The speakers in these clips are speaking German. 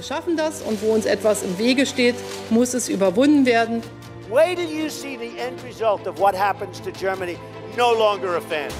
Wir schaffen das und wo uns etwas im Wege steht, muss es überwunden werden. Wait till you see the end result of what happens to Germany. No longer a fan.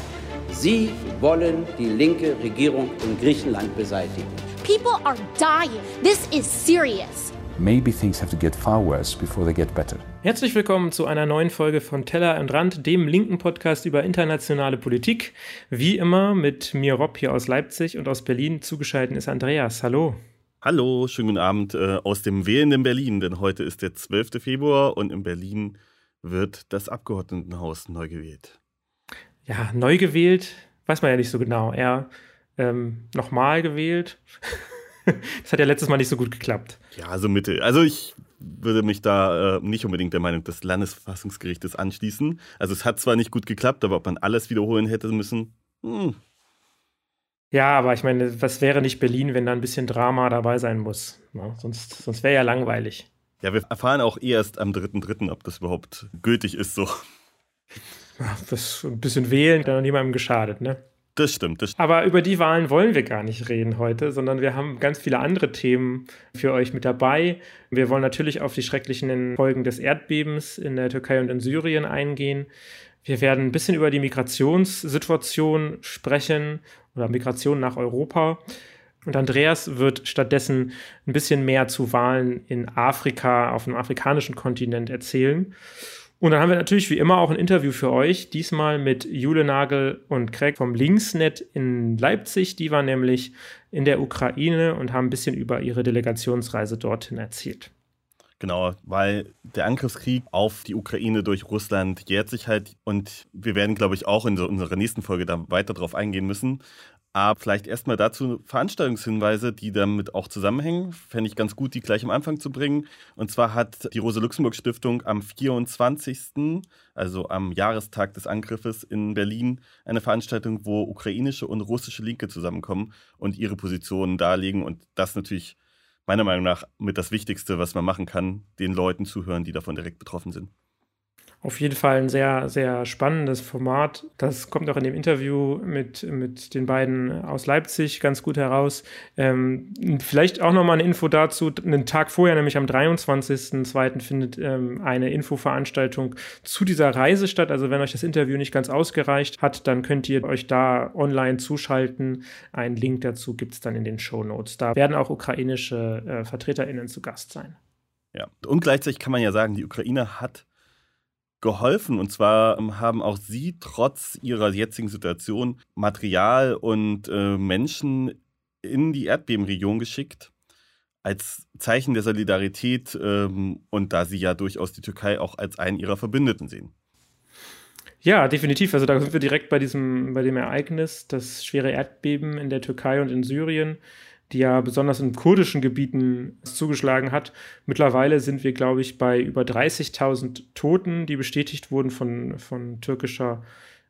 Sie wollen die linke Regierung in Griechenland beseitigen. People are dying. This is serious. Maybe things have to get far worse before they get better. Herzlich willkommen zu einer neuen Folge von Teller und Rand, dem linken Podcast über internationale Politik. Wie immer mit mir Rob hier aus Leipzig und aus Berlin zugeschaltet ist Andreas. Hallo. Hallo, schönen guten Abend äh, aus dem wählenden Berlin, denn heute ist der 12. Februar und in Berlin wird das Abgeordnetenhaus neu gewählt. Ja, neu gewählt, weiß man ja nicht so genau. Er ähm, nochmal gewählt. das hat ja letztes Mal nicht so gut geklappt. Ja, so Mitte. Also ich würde mich da äh, nicht unbedingt der Meinung des Landesverfassungsgerichtes anschließen. Also es hat zwar nicht gut geklappt, aber ob man alles wiederholen hätte müssen, hm. Ja, aber ich meine, was wäre nicht Berlin, wenn da ein bisschen Drama dabei sein muss? Ja, sonst sonst wäre ja langweilig. Ja, wir erfahren auch erst am 3.3., ob das überhaupt gültig ist so. Das ein bisschen wählen, dann niemandem geschadet, ne? Das stimmt, das stimmt. Aber über die Wahlen wollen wir gar nicht reden heute, sondern wir haben ganz viele andere Themen für euch mit dabei. Wir wollen natürlich auf die schrecklichen Folgen des Erdbebens in der Türkei und in Syrien eingehen. Wir werden ein bisschen über die Migrationssituation sprechen oder Migration nach Europa. Und Andreas wird stattdessen ein bisschen mehr zu Wahlen in Afrika, auf dem afrikanischen Kontinent erzählen. Und dann haben wir natürlich wie immer auch ein Interview für euch, diesmal mit Jule Nagel und Craig vom Linksnet in Leipzig. Die waren nämlich in der Ukraine und haben ein bisschen über ihre Delegationsreise dorthin erzählt. Genau, weil der Angriffskrieg auf die Ukraine durch Russland jährt sich halt und wir werden, glaube ich, auch in unserer nächsten Folge da weiter drauf eingehen müssen. Aber vielleicht erstmal dazu Veranstaltungshinweise, die damit auch zusammenhängen. Fände ich ganz gut, die gleich am Anfang zu bringen. Und zwar hat die Rosa-Luxemburg-Stiftung am 24., also am Jahrestag des Angriffes in Berlin, eine Veranstaltung, wo ukrainische und russische Linke zusammenkommen und ihre Positionen darlegen. Und das natürlich meiner Meinung nach mit das Wichtigste, was man machen kann, den Leuten zuhören, die davon direkt betroffen sind auf jeden Fall ein sehr, sehr spannendes Format. Das kommt auch in dem Interview mit, mit den beiden aus Leipzig ganz gut heraus. Ähm, vielleicht auch nochmal eine Info dazu. Einen Tag vorher, nämlich am 23.02. findet ähm, eine Infoveranstaltung zu dieser Reise statt. Also wenn euch das Interview nicht ganz ausgereicht hat, dann könnt ihr euch da online zuschalten. Einen Link dazu gibt es dann in den Show Notes. Da werden auch ukrainische äh, VertreterInnen zu Gast sein. Ja, und gleichzeitig kann man ja sagen, die Ukraine hat geholfen. Und zwar ähm, haben auch sie trotz ihrer jetzigen Situation Material und äh, Menschen in die Erdbebenregion geschickt. Als Zeichen der Solidarität ähm, und da sie ja durchaus die Türkei auch als einen ihrer Verbündeten sehen. Ja, definitiv. Also da sind wir direkt bei diesem, bei dem Ereignis, das schwere Erdbeben in der Türkei und in Syrien die ja besonders in kurdischen Gebieten zugeschlagen hat. Mittlerweile sind wir, glaube ich, bei über 30.000 Toten, die bestätigt wurden von, von türkischer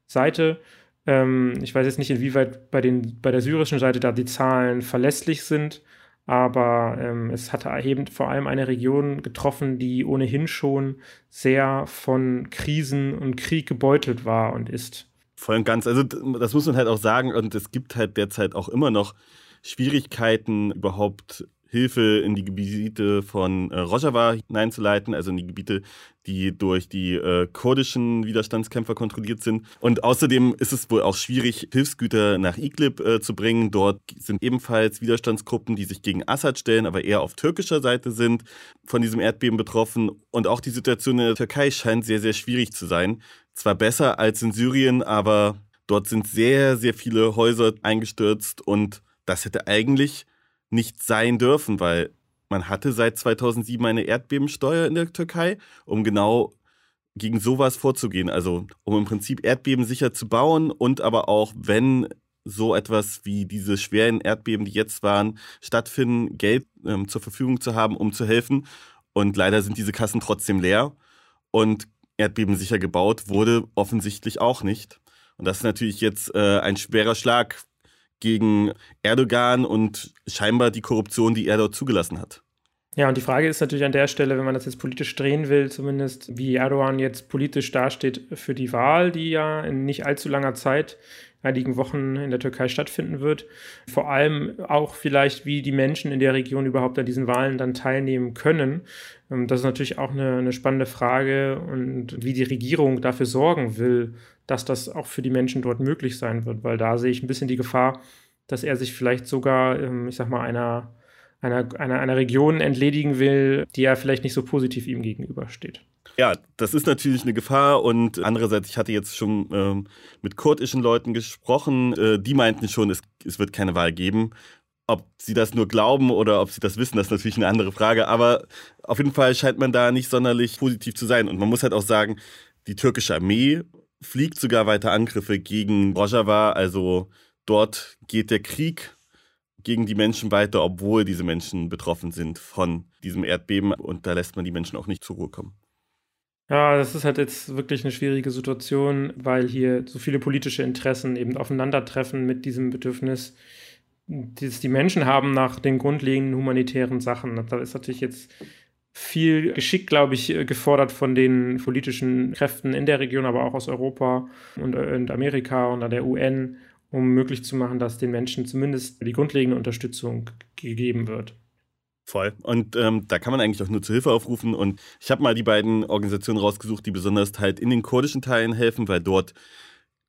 Seite. Ähm, ich weiß jetzt nicht, inwieweit bei, den, bei der syrischen Seite da die Zahlen verlässlich sind, aber ähm, es hatte eben vor allem eine Region getroffen, die ohnehin schon sehr von Krisen und Krieg gebeutelt war und ist. Voll und ganz. Also das muss man halt auch sagen und es gibt halt derzeit auch immer noch Schwierigkeiten, überhaupt Hilfe in die Gebiete von äh, Rojava hineinzuleiten, also in die Gebiete, die durch die äh, kurdischen Widerstandskämpfer kontrolliert sind. Und außerdem ist es wohl auch schwierig, Hilfsgüter nach Idlib äh, zu bringen. Dort sind ebenfalls Widerstandsgruppen, die sich gegen Assad stellen, aber eher auf türkischer Seite sind, von diesem Erdbeben betroffen. Und auch die Situation in der Türkei scheint sehr, sehr schwierig zu sein. Zwar besser als in Syrien, aber dort sind sehr, sehr viele Häuser eingestürzt und das hätte eigentlich nicht sein dürfen, weil man hatte seit 2007 eine Erdbebensteuer in der Türkei, um genau gegen sowas vorzugehen. Also um im Prinzip Erdbeben sicher zu bauen und aber auch, wenn so etwas wie diese schweren Erdbeben, die jetzt waren, stattfinden, Geld ähm, zur Verfügung zu haben, um zu helfen. Und leider sind diese Kassen trotzdem leer. Und Erdbeben sicher gebaut wurde offensichtlich auch nicht. Und das ist natürlich jetzt äh, ein schwerer Schlag gegen Erdogan und scheinbar die Korruption, die er dort zugelassen hat. Ja, und die Frage ist natürlich an der Stelle, wenn man das jetzt politisch drehen will, zumindest, wie Erdogan jetzt politisch dasteht für die Wahl, die ja in nicht allzu langer Zeit, einigen Wochen in der Türkei stattfinden wird. Vor allem auch vielleicht, wie die Menschen in der Region überhaupt an diesen Wahlen dann teilnehmen können. Ähm, das ist natürlich auch eine, eine spannende Frage und wie die Regierung dafür sorgen will, dass das auch für die Menschen dort möglich sein wird, weil da sehe ich ein bisschen die Gefahr, dass er sich vielleicht sogar, ähm, ich sag mal, einer einer, einer, einer Region entledigen will, die ja vielleicht nicht so positiv ihm gegenübersteht. Ja, das ist natürlich eine Gefahr und andererseits, ich hatte jetzt schon ähm, mit kurdischen Leuten gesprochen, äh, die meinten schon, es, es wird keine Wahl geben. Ob sie das nur glauben oder ob sie das wissen, das ist natürlich eine andere Frage. Aber auf jeden Fall scheint man da nicht sonderlich positiv zu sein. Und man muss halt auch sagen, die türkische Armee fliegt sogar weiter Angriffe gegen Rojava. Also dort geht der Krieg gegen die Menschen weiter, obwohl diese Menschen betroffen sind von diesem Erdbeben. Und da lässt man die Menschen auch nicht zur Ruhe kommen. Ja, das ist halt jetzt wirklich eine schwierige Situation, weil hier so viele politische Interessen eben aufeinandertreffen mit diesem Bedürfnis, das die Menschen haben nach den grundlegenden humanitären Sachen. Da ist natürlich jetzt viel Geschick, glaube ich, gefordert von den politischen Kräften in der Region, aber auch aus Europa und, Amerika und an der UN um möglich zu machen, dass den Menschen zumindest die grundlegende Unterstützung gegeben wird. Voll. Und ähm, da kann man eigentlich auch nur zur Hilfe aufrufen. Und ich habe mal die beiden Organisationen rausgesucht, die besonders halt in den kurdischen Teilen helfen, weil dort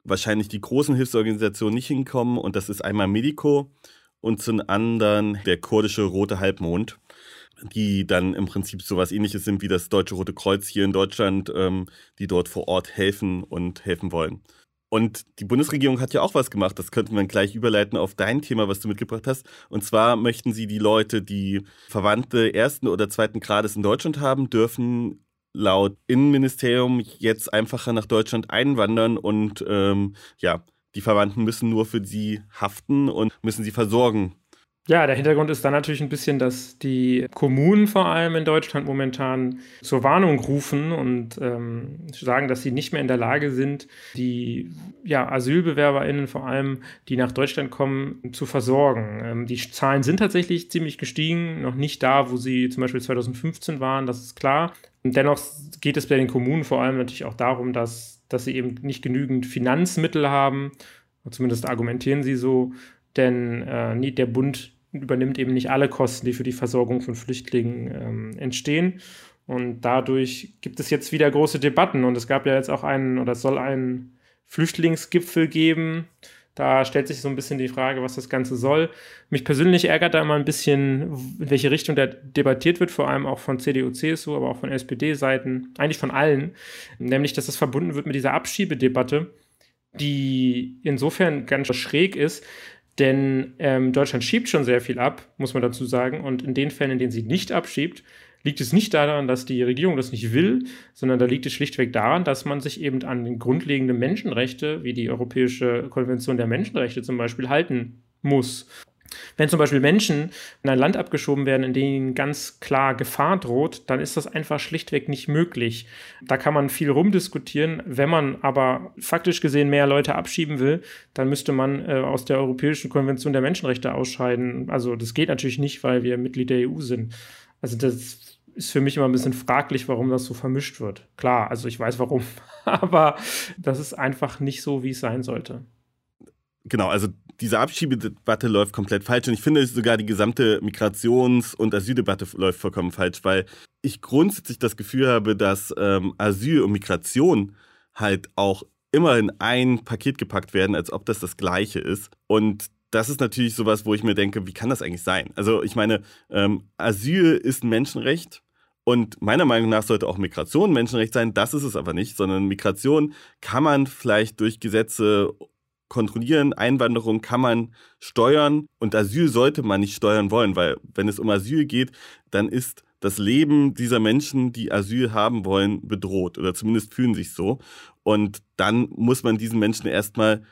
wahrscheinlich die großen Hilfsorganisationen nicht hinkommen. Und das ist einmal Medico und zum anderen der kurdische Rote Halbmond, die dann im Prinzip sowas ähnliches sind wie das Deutsche Rote Kreuz hier in Deutschland, ähm, die dort vor Ort helfen und helfen wollen. Und die Bundesregierung hat ja auch was gemacht. Das könnten wir gleich überleiten auf dein Thema, was du mitgebracht hast. Und zwar möchten sie die Leute, die Verwandte ersten oder zweiten Grades in Deutschland haben, dürfen laut Innenministerium jetzt einfacher nach Deutschland einwandern und ähm, ja, die Verwandten müssen nur für sie haften und müssen sie versorgen ja, der Hintergrund ist dann natürlich ein bisschen, dass die Kommunen vor allem in Deutschland momentan zur Warnung rufen und ähm, sagen, dass sie nicht mehr in der Lage sind, die ja, AsylbewerberInnen vor allem, die nach Deutschland kommen, zu versorgen. Ähm, die Zahlen sind tatsächlich ziemlich gestiegen, noch nicht da, wo sie zum Beispiel 2015 waren, das ist klar. Und dennoch geht es bei den Kommunen vor allem natürlich auch darum, dass, dass sie eben nicht genügend Finanzmittel haben, zumindest argumentieren sie so, denn äh, der Bund übernimmt eben nicht alle Kosten, die für die Versorgung von Flüchtlingen ähm, entstehen. Und dadurch gibt es jetzt wieder große Debatten. Und es gab ja jetzt auch einen, oder soll einen Flüchtlingsgipfel geben. Da stellt sich so ein bisschen die Frage, was das Ganze soll. Mich persönlich ärgert da immer ein bisschen, in welche Richtung da debattiert wird, vor allem auch von CDU, CSU, aber auch von SPD-Seiten, eigentlich von allen. Nämlich, dass das verbunden wird mit dieser Abschiebedebatte, die insofern ganz schräg ist, denn ähm, Deutschland schiebt schon sehr viel ab, muss man dazu sagen. Und in den Fällen, in denen sie nicht abschiebt, liegt es nicht daran, dass die Regierung das nicht will, sondern da liegt es schlichtweg daran, dass man sich eben an den grundlegenden Menschenrechte, wie die Europäische Konvention der Menschenrechte zum Beispiel, halten muss. Wenn zum Beispiel Menschen in ein Land abgeschoben werden, in dem ganz klar Gefahr droht, dann ist das einfach schlichtweg nicht möglich. Da kann man viel rumdiskutieren. Wenn man aber faktisch gesehen mehr Leute abschieben will, dann müsste man äh, aus der Europäischen Konvention der Menschenrechte ausscheiden. Also das geht natürlich nicht, weil wir Mitglied der EU sind. Also das ist für mich immer ein bisschen fraglich, warum das so vermischt wird. Klar, also ich weiß warum, aber das ist einfach nicht so, wie es sein sollte. Genau, also diese Abschiebedebatte läuft komplett falsch und ich finde sogar die gesamte Migrations- und Asyldebatte läuft vollkommen falsch, weil ich grundsätzlich das Gefühl habe, dass ähm, Asyl und Migration halt auch immer in ein Paket gepackt werden, als ob das das gleiche ist. Und das ist natürlich sowas, wo ich mir denke, wie kann das eigentlich sein? Also ich meine, ähm, Asyl ist ein Menschenrecht. Und meiner Meinung nach sollte auch Migration Menschenrecht sein. Das ist es aber nicht, sondern Migration kann man vielleicht durch Gesetze kontrollieren. Einwanderung kann man steuern und Asyl sollte man nicht steuern wollen, weil wenn es um Asyl geht, dann ist das Leben dieser Menschen, die Asyl haben wollen, bedroht oder zumindest fühlen sich so. Und dann muss man diesen Menschen erstmal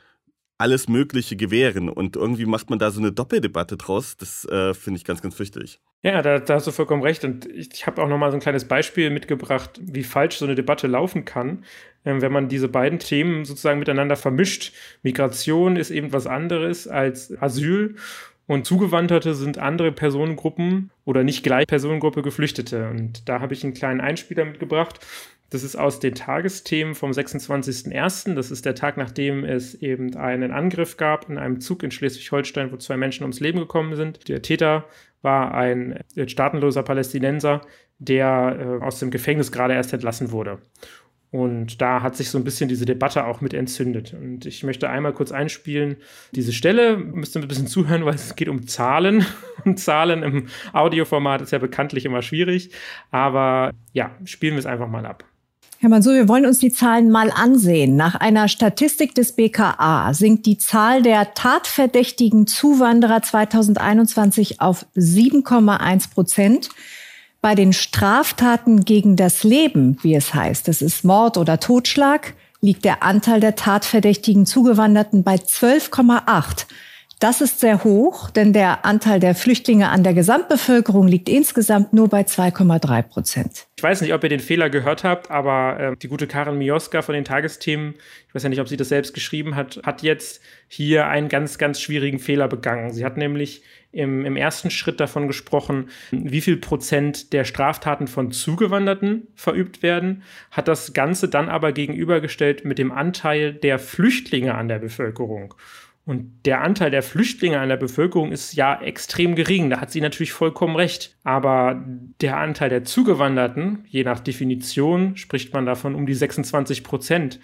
alles Mögliche gewähren. Und irgendwie macht man da so eine Doppeldebatte draus. Das äh, finde ich ganz, ganz fürchterlich. Ja, da, da, hast du vollkommen recht. Und ich, ich habe auch noch mal so ein kleines Beispiel mitgebracht, wie falsch so eine Debatte laufen kann, äh, wenn man diese beiden Themen sozusagen miteinander vermischt. Migration ist eben was anderes als Asyl. Und Zugewanderte sind andere Personengruppen oder nicht gleich Personengruppe Geflüchtete. Und da habe ich einen kleinen Einspieler mitgebracht. Das ist aus den Tagesthemen vom 26.01. Das ist der Tag, nachdem es eben einen Angriff gab in einem Zug in Schleswig-Holstein, wo zwei Menschen ums Leben gekommen sind. Der Täter war ein staatenloser Palästinenser, der äh, aus dem Gefängnis gerade erst entlassen wurde. Und da hat sich so ein bisschen diese Debatte auch mit entzündet. Und ich möchte einmal kurz einspielen. Diese Stelle müsst ihr ein bisschen zuhören, weil es geht um Zahlen. Und Zahlen im Audioformat ist ja bekanntlich immer schwierig. Aber ja, spielen wir es einfach mal ab. Herr Mansur, wir wollen uns die Zahlen mal ansehen. Nach einer Statistik des BKA sinkt die Zahl der tatverdächtigen Zuwanderer 2021 auf 7,1 Prozent. Bei den Straftaten gegen das Leben, wie es heißt, das ist Mord oder Totschlag, liegt der Anteil der tatverdächtigen Zugewanderten bei 12,8. Das ist sehr hoch, denn der Anteil der Flüchtlinge an der Gesamtbevölkerung liegt insgesamt nur bei 2,3 Prozent. Ich weiß nicht, ob ihr den Fehler gehört habt, aber äh, die gute Karin Mioska von den Tagesthemen, ich weiß ja nicht, ob sie das selbst geschrieben hat, hat jetzt hier einen ganz, ganz schwierigen Fehler begangen. Sie hat nämlich im, im ersten Schritt davon gesprochen, wie viel Prozent der Straftaten von Zugewanderten verübt werden, hat das Ganze dann aber gegenübergestellt mit dem Anteil der Flüchtlinge an der Bevölkerung. Und der Anteil der Flüchtlinge an der Bevölkerung ist ja extrem gering. Da hat sie natürlich vollkommen recht. Aber der Anteil der Zugewanderten, je nach Definition, spricht man davon um die 26 Prozent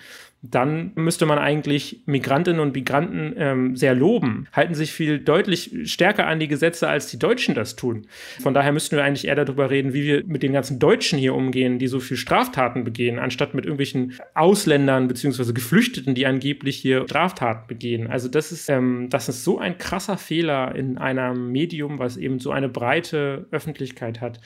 dann müsste man eigentlich Migrantinnen und Migranten ähm, sehr loben, halten sich viel deutlich stärker an die Gesetze, als die Deutschen das tun. Von daher müssten wir eigentlich eher darüber reden, wie wir mit den ganzen Deutschen hier umgehen, die so viel Straftaten begehen, anstatt mit irgendwelchen Ausländern bzw. Geflüchteten, die angeblich hier Straftaten begehen. Also das ist, ähm, das ist so ein krasser Fehler in einem Medium, was eben so eine breite Öffentlichkeit hat.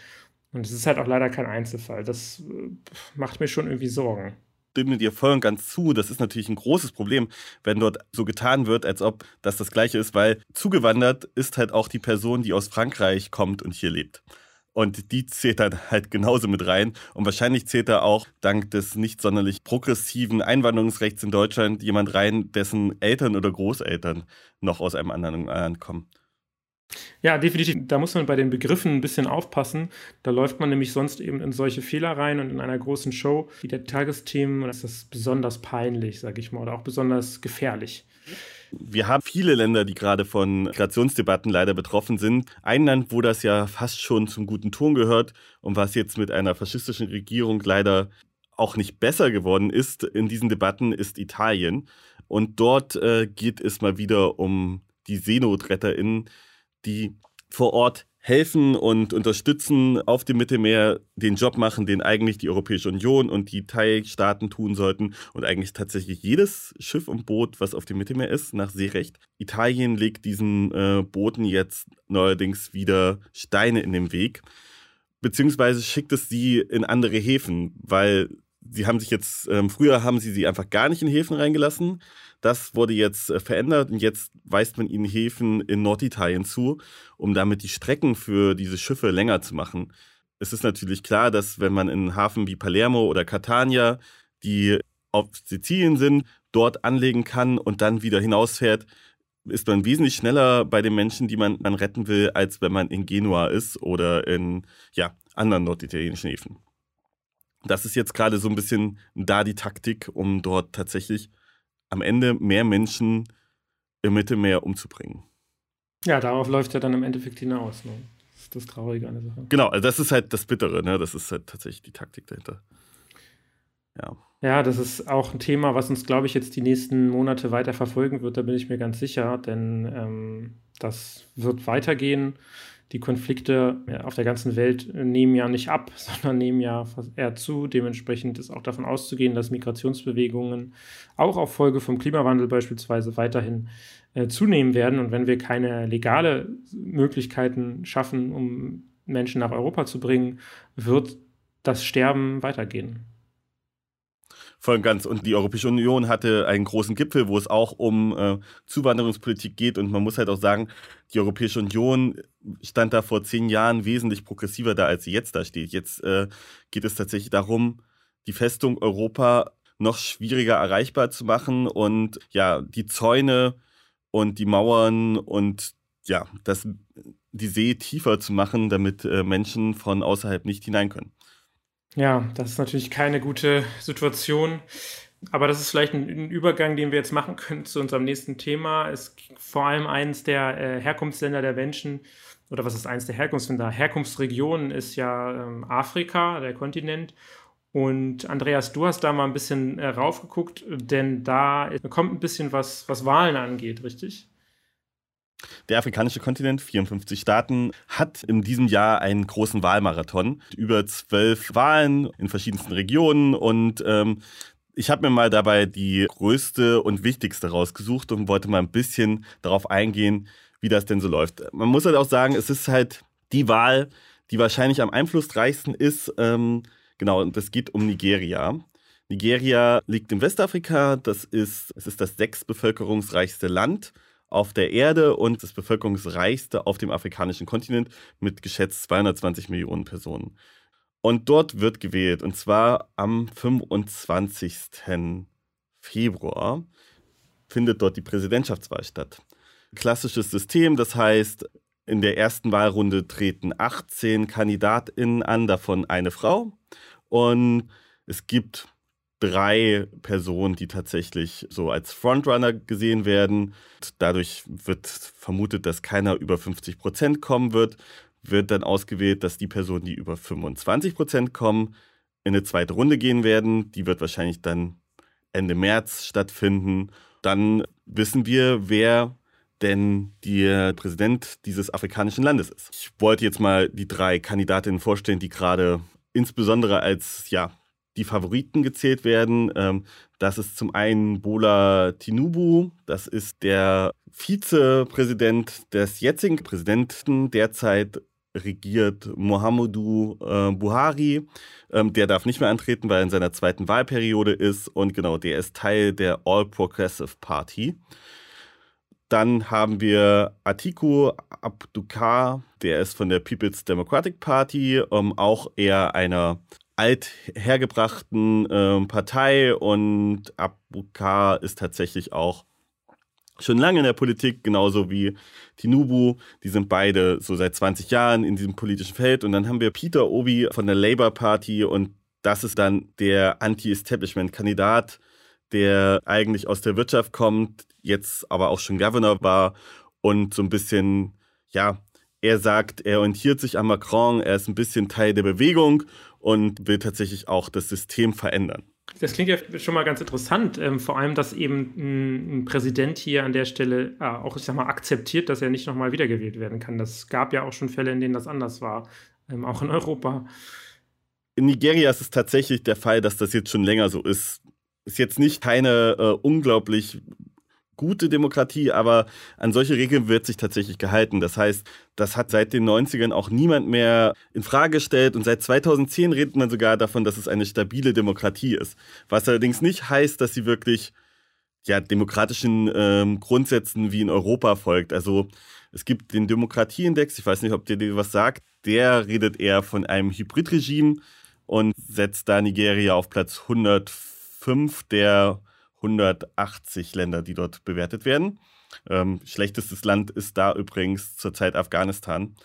Und es ist halt auch leider kein Einzelfall. Das äh, macht mir schon irgendwie Sorgen stimme dir voll und ganz zu. Das ist natürlich ein großes Problem, wenn dort so getan wird, als ob das das Gleiche ist, weil zugewandert ist halt auch die Person, die aus Frankreich kommt und hier lebt. Und die zählt dann halt genauso mit rein. Und wahrscheinlich zählt da auch dank des nicht sonderlich progressiven Einwanderungsrechts in Deutschland jemand rein, dessen Eltern oder Großeltern noch aus einem anderen Land kommen. Ja, definitiv. Da muss man bei den Begriffen ein bisschen aufpassen. Da läuft man nämlich sonst eben in solche Fehler rein und in einer großen Show wie der Tagesthemen ist das besonders peinlich, sage ich mal, oder auch besonders gefährlich. Wir haben viele Länder, die gerade von Migrationsdebatten leider betroffen sind. Ein Land, wo das ja fast schon zum guten Ton gehört und was jetzt mit einer faschistischen Regierung leider auch nicht besser geworden ist in diesen Debatten, ist Italien. Und dort äh, geht es mal wieder um die SeenotretterInnen, die vor Ort helfen und unterstützen auf dem Mittelmeer, den Job machen, den eigentlich die Europäische Union und die Teilstaaten tun sollten und eigentlich tatsächlich jedes Schiff und Boot, was auf dem Mittelmeer ist, nach Seerecht. Italien legt diesen äh, Booten jetzt neuerdings wieder Steine in den Weg, beziehungsweise schickt es sie in andere Häfen, weil sie haben sich jetzt, ähm, früher haben sie sie einfach gar nicht in Häfen reingelassen. Das wurde jetzt äh, verändert und jetzt weist man ihnen Häfen in Norditalien zu, um damit die Strecken für diese Schiffe länger zu machen. Es ist natürlich klar, dass wenn man in Hafen wie Palermo oder Catania, die auf Sizilien sind, dort anlegen kann und dann wieder hinausfährt, ist man wesentlich schneller bei den Menschen, die man, man retten will, als wenn man in Genua ist oder in ja, anderen norditalienischen Häfen. Das ist jetzt gerade so ein bisschen da die Taktik, um dort tatsächlich am Ende mehr Menschen im Mittelmeer umzubringen. Ja, darauf läuft ja dann im Endeffekt hinaus. Ne? Das ist das Traurige an der Sache. Genau, also das ist halt das Bittere, ne? das ist halt tatsächlich die Taktik dahinter. Ja. Ja, das ist auch ein Thema, was uns, glaube ich, jetzt die nächsten Monate weiter verfolgen wird, da bin ich mir ganz sicher, denn ähm, das wird weitergehen die Konflikte auf der ganzen Welt nehmen ja nicht ab, sondern nehmen ja eher zu. Dementsprechend ist auch davon auszugehen, dass Migrationsbewegungen auch auf Folge vom Klimawandel beispielsweise weiterhin äh, zunehmen werden. Und wenn wir keine legale Möglichkeiten schaffen, um Menschen nach Europa zu bringen, wird das Sterben weitergehen. Voll und ganz. Und die Europäische Union hatte einen großen Gipfel, wo es auch um äh, Zuwanderungspolitik geht. Und man muss halt auch sagen, die Europäische Union stand da vor zehn Jahren wesentlich progressiver da, als sie jetzt da steht. Jetzt äh, geht es tatsächlich darum, die Festung Europa noch schwieriger erreichbar zu machen und ja, die Zäune und die Mauern und ja, das, die See tiefer zu machen, damit äh, Menschen von außerhalb nicht hinein können. Ja, das ist natürlich keine gute Situation. Aber das ist vielleicht ein, Übergang, den wir jetzt machen können zu unserem nächsten Thema. Es vor allem eines der äh, Herkunftsländer der Menschen, oder was ist eines der Herkunftsländer? Herkunftsregionen ist ja ähm, Afrika, der Kontinent. Und Andreas, du hast da mal ein bisschen äh, raufgeguckt, denn da kommt ein bisschen was, was Wahlen angeht, richtig? Der afrikanische Kontinent, 54 Staaten, hat in diesem Jahr einen großen Wahlmarathon. Über zwölf Wahlen in verschiedensten Regionen und ähm, ich habe mir mal dabei die größte und wichtigste rausgesucht und wollte mal ein bisschen darauf eingehen, wie das denn so läuft. Man muss halt auch sagen, es ist halt die Wahl, die wahrscheinlich am einflussreichsten ist. Ähm, genau, und es geht um Nigeria. Nigeria liegt in Westafrika. Das ist, es ist das sechstbevölkerungsreichste Land auf der Erde und das bevölkerungsreichste auf dem afrikanischen Kontinent mit geschätzt 220 Millionen Personen. Und dort wird gewählt, und zwar am 25. Februar findet dort die Präsidentschaftswahl statt. Klassisches System, das heißt, in der ersten Wahlrunde treten 18 KandidatInnen an, davon eine Frau. Und es gibt drei Personen, die tatsächlich so als Frontrunner gesehen werden. Dadurch wird vermutet, dass keiner über 50 Prozent kommen wird. Wird dann ausgewählt, dass die Personen, die über 25 Prozent kommen, in eine zweite Runde gehen werden. Die wird wahrscheinlich dann Ende März stattfinden. Dann wissen wir, wer denn der Präsident dieses afrikanischen Landes ist. Ich wollte jetzt mal die drei Kandidatinnen vorstellen, die gerade insbesondere als ja, die Favoriten gezählt werden. Ähm, das ist zum einen Bola Tinubu, das ist der Vizepräsident des jetzigen Präsidenten. Derzeit regiert Mohamedou äh, Buhari. Ähm, der darf nicht mehr antreten, weil er in seiner zweiten Wahlperiode ist. Und genau, der ist Teil der All Progressive Party. Dann haben wir Atiku Abdukar, der ist von der People's Democratic Party, ähm, auch eher einer althergebrachten äh, Partei und Abukar ist tatsächlich auch schon lange in der Politik, genauso wie Tinubu. Die sind beide so seit 20 Jahren in diesem politischen Feld. Und dann haben wir Peter Obi von der Labour Party und das ist dann der Anti-Establishment-Kandidat, der eigentlich aus der Wirtschaft kommt, jetzt aber auch schon Governor war und so ein bisschen, ja, er sagt, er orientiert sich an Macron, er ist ein bisschen Teil der Bewegung und will tatsächlich auch das System verändern. Das klingt ja schon mal ganz interessant, ähm, vor allem, dass eben ein, ein, Präsident hier an der Stelle äh, auch, ich sag mal, akzeptiert, dass er nicht nochmal wiedergewählt werden kann. Das gab ja auch schon Fälle, in denen das anders war, ähm, auch in Europa. In Nigeria ist es tatsächlich der Fall, dass das jetzt schon länger so ist. Ist jetzt nicht keine äh, unglaublich gute Demokratie, aber an solche Regeln wird sich tatsächlich gehalten. Das heißt, das hat seit den 90ern auch niemand mehr in Frage gestellt und seit 2010 redet man sogar davon, dass es eine stabile Demokratie ist. Was allerdings nicht heißt, dass sie wirklich ja, demokratischen ähm, Grundsätzen wie in Europa folgt. Also es gibt den Demokratieindex, ich weiß nicht, ob der dir was sagt, der redet eher von einem Hybridregime und setzt da Nigeria auf Platz 105 der 180 Länder, die dort bewertet werden. Ähm, schlechtestes Land ist da übrigens zurzeit Afghanistan.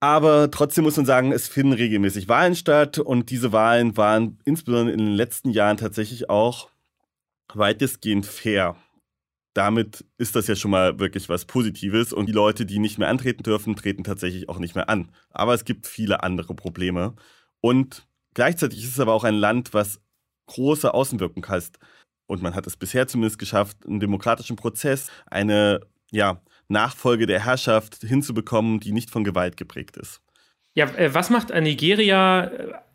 Aber trotzdem muss man sagen, es finden regelmäßig Wahlen statt und diese Wahlen waren insbesondere in den letzten Jahren tatsächlich auch weitestgehend fair. Damit ist das ja schon mal wirklich was Positives und die Leute, die nicht mehr antreten dürfen, treten tatsächlich auch nicht mehr an. Aber es gibt viele andere Probleme und gleichzeitig ist es aber auch ein Land, was große Außenwirkung hat. Und man hat es bisher zumindest geschafft, einen demokratischen Prozess, eine ja, Nachfolge der Herrschaft hinzubekommen, die nicht von Gewalt geprägt ist. Ja, äh, was macht Nigeria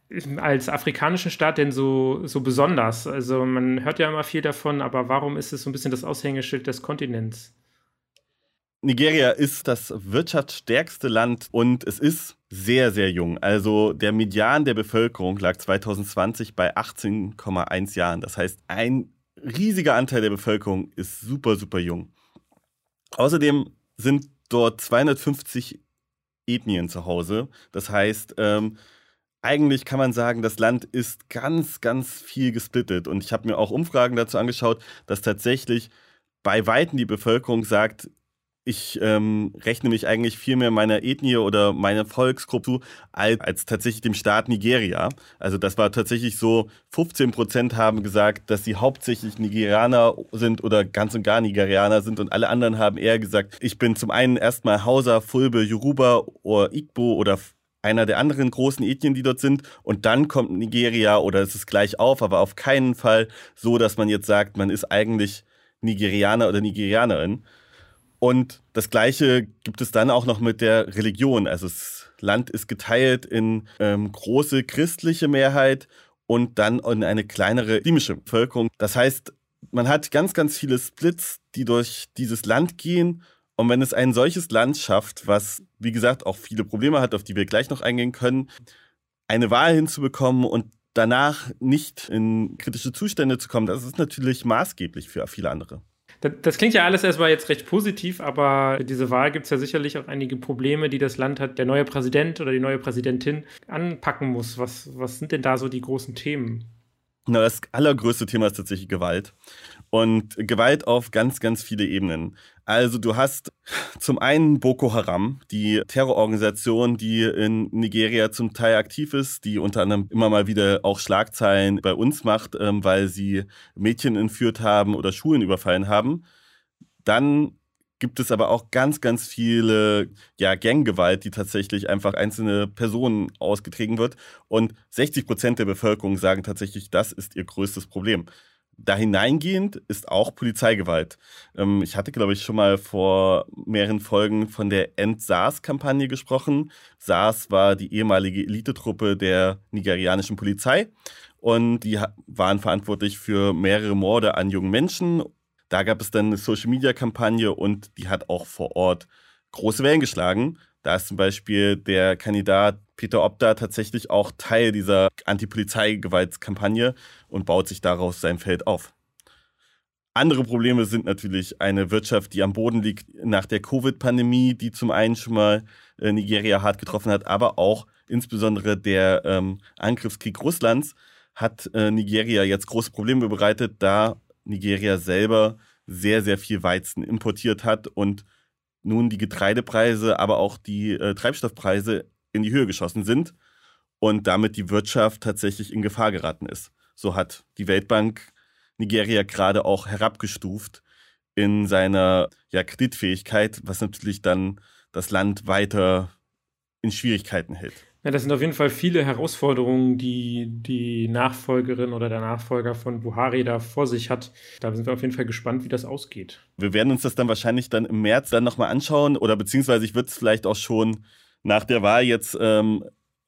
äh, als afrikanischen Staat denn so, so besonders? Also man hört ja immer viel davon, aber warum ist es so ein bisschen das Aushängeschild des Kontinents? Nigeria ist das wirtschaftsstärkste Land und es ist sehr, sehr jung. Also der Median der Bevölkerung lag 2020 bei 18,1 Jahren. Das heißt, ein riesiger Anteil der Bevölkerung ist super, super jung. Außerdem sind dort 250 Ethnien zu Hause. Das heißt, ähm, eigentlich kann man sagen, das Land ist ganz, ganz viel gesplittet. Und ich habe mir auch Umfragen dazu angeschaut, dass tatsächlich bei Weitem die Bevölkerung sagt, ich ähm, rechne mich eigentlich viel mehr meiner Ethnie oder meiner Volksgruppe zu, als, als tatsächlich dem Staat Nigeria. Also das war tatsächlich so, 15 Prozent haben gesagt, dass sie hauptsächlich Nigerianer sind oder ganz und gar Nigerianer sind und alle anderen haben eher gesagt, ich bin zum einen erstmal Hausa, Fulbe, Yoruba oder Igbo oder einer der anderen großen Ethnien, die dort sind. Und dann kommt Nigeria oder es ist gleich auf, aber auf keinen Fall so, dass man jetzt sagt, man ist eigentlich Nigerianer oder Nigerianerin. Und das Gleiche gibt es dann auch noch mit der Religion. Also das Land ist geteilt in ähm, große christliche Mehrheit und dann in eine kleinere muslimische Bevölkerung. Das heißt, man hat ganz, ganz viele Splits, die durch dieses Land gehen. Und wenn es ein solches Land schafft, was, wie gesagt, auch viele Probleme hat, auf die wir gleich noch eingehen können, eine Wahl hinzubekommen und danach nicht in kritische Zustände zu kommen, das ist natürlich maßgeblich für viele andere. Das, klingt ja alles erstmal jetzt recht positiv, aber diese Wahl gibt es ja sicherlich auch einige Probleme, die das Land hat, der neue Präsident oder die neue Präsidentin anpacken muss. Was, was sind denn da so die großen Themen? Na, das allergrößte Thema ist tatsächlich Gewalt. Und Gewalt auf ganz, ganz viele Ebenen. Also du hast zum einen Boko Haram, die Terrororganisation, die in Nigeria zum Teil aktiv ist, die unter anderem immer mal wieder auch Schlagzeilen bei uns macht, ähm, weil sie Mädchen entführt haben oder Schulen überfallen haben. Dann gibt es aber auch ganz, ganz viele ja, Ganggewalt, die tatsächlich einfach einzelne Personen ausgetragen wird. Und 60 Prozent der Bevölkerung sagen tatsächlich, das ist ihr größtes Problem da hineingehend ist auch Polizeigewalt. Ähm, ich hatte, glaube ich, schon mal vor mehreren Folgen von der End-SARS-Kampagne gesprochen. SARS war die ehemalige Elitetruppe der nigerianischen Polizei und die waren verantwortlich für mehrere Morde an jungen Menschen. Da gab es dann eine Social-Media-Kampagne und die hat auch vor Ort große Wellen geschlagen. Da ist zum Beispiel der Kandidat Peter Obda tatsächlich auch Teil dieser Anti-Polizeigewaltskampagne und baut sich daraus sein Feld auf. Andere Probleme sind natürlich eine Wirtschaft, die am Boden liegt nach der Covid-Pandemie, die zum einen schon mal äh, Nigeria hart getroffen hat, aber auch insbesondere der ähm, Angriffskrieg Russlands hat äh, Nigeria jetzt große Probleme bereitet, da Nigeria selber sehr, sehr viel Weizen importiert hat und nun die Getreidepreise, aber auch die äh, Treibstoffpreise in die Höhe geschossen sind und damit die Wirtschaft tatsächlich in Gefahr geraten ist. So hat die Weltbank Nigeria gerade auch herabgestuft in seiner ja, Kreditfähigkeit, was natürlich dann das Land weiter in Schwierigkeiten hält. Ja, das sind auf jeden Fall viele Herausforderungen, die die Nachfolgerin oder der Nachfolger von Buhari da vor sich hat. Da sind wir auf jeden Fall gespannt, wie das ausgeht. Wir werden uns das dann wahrscheinlich dann im März dann nochmal anschauen oder beziehungsweise ich würde es vielleicht auch schon nach der Wahl jetzt ähm,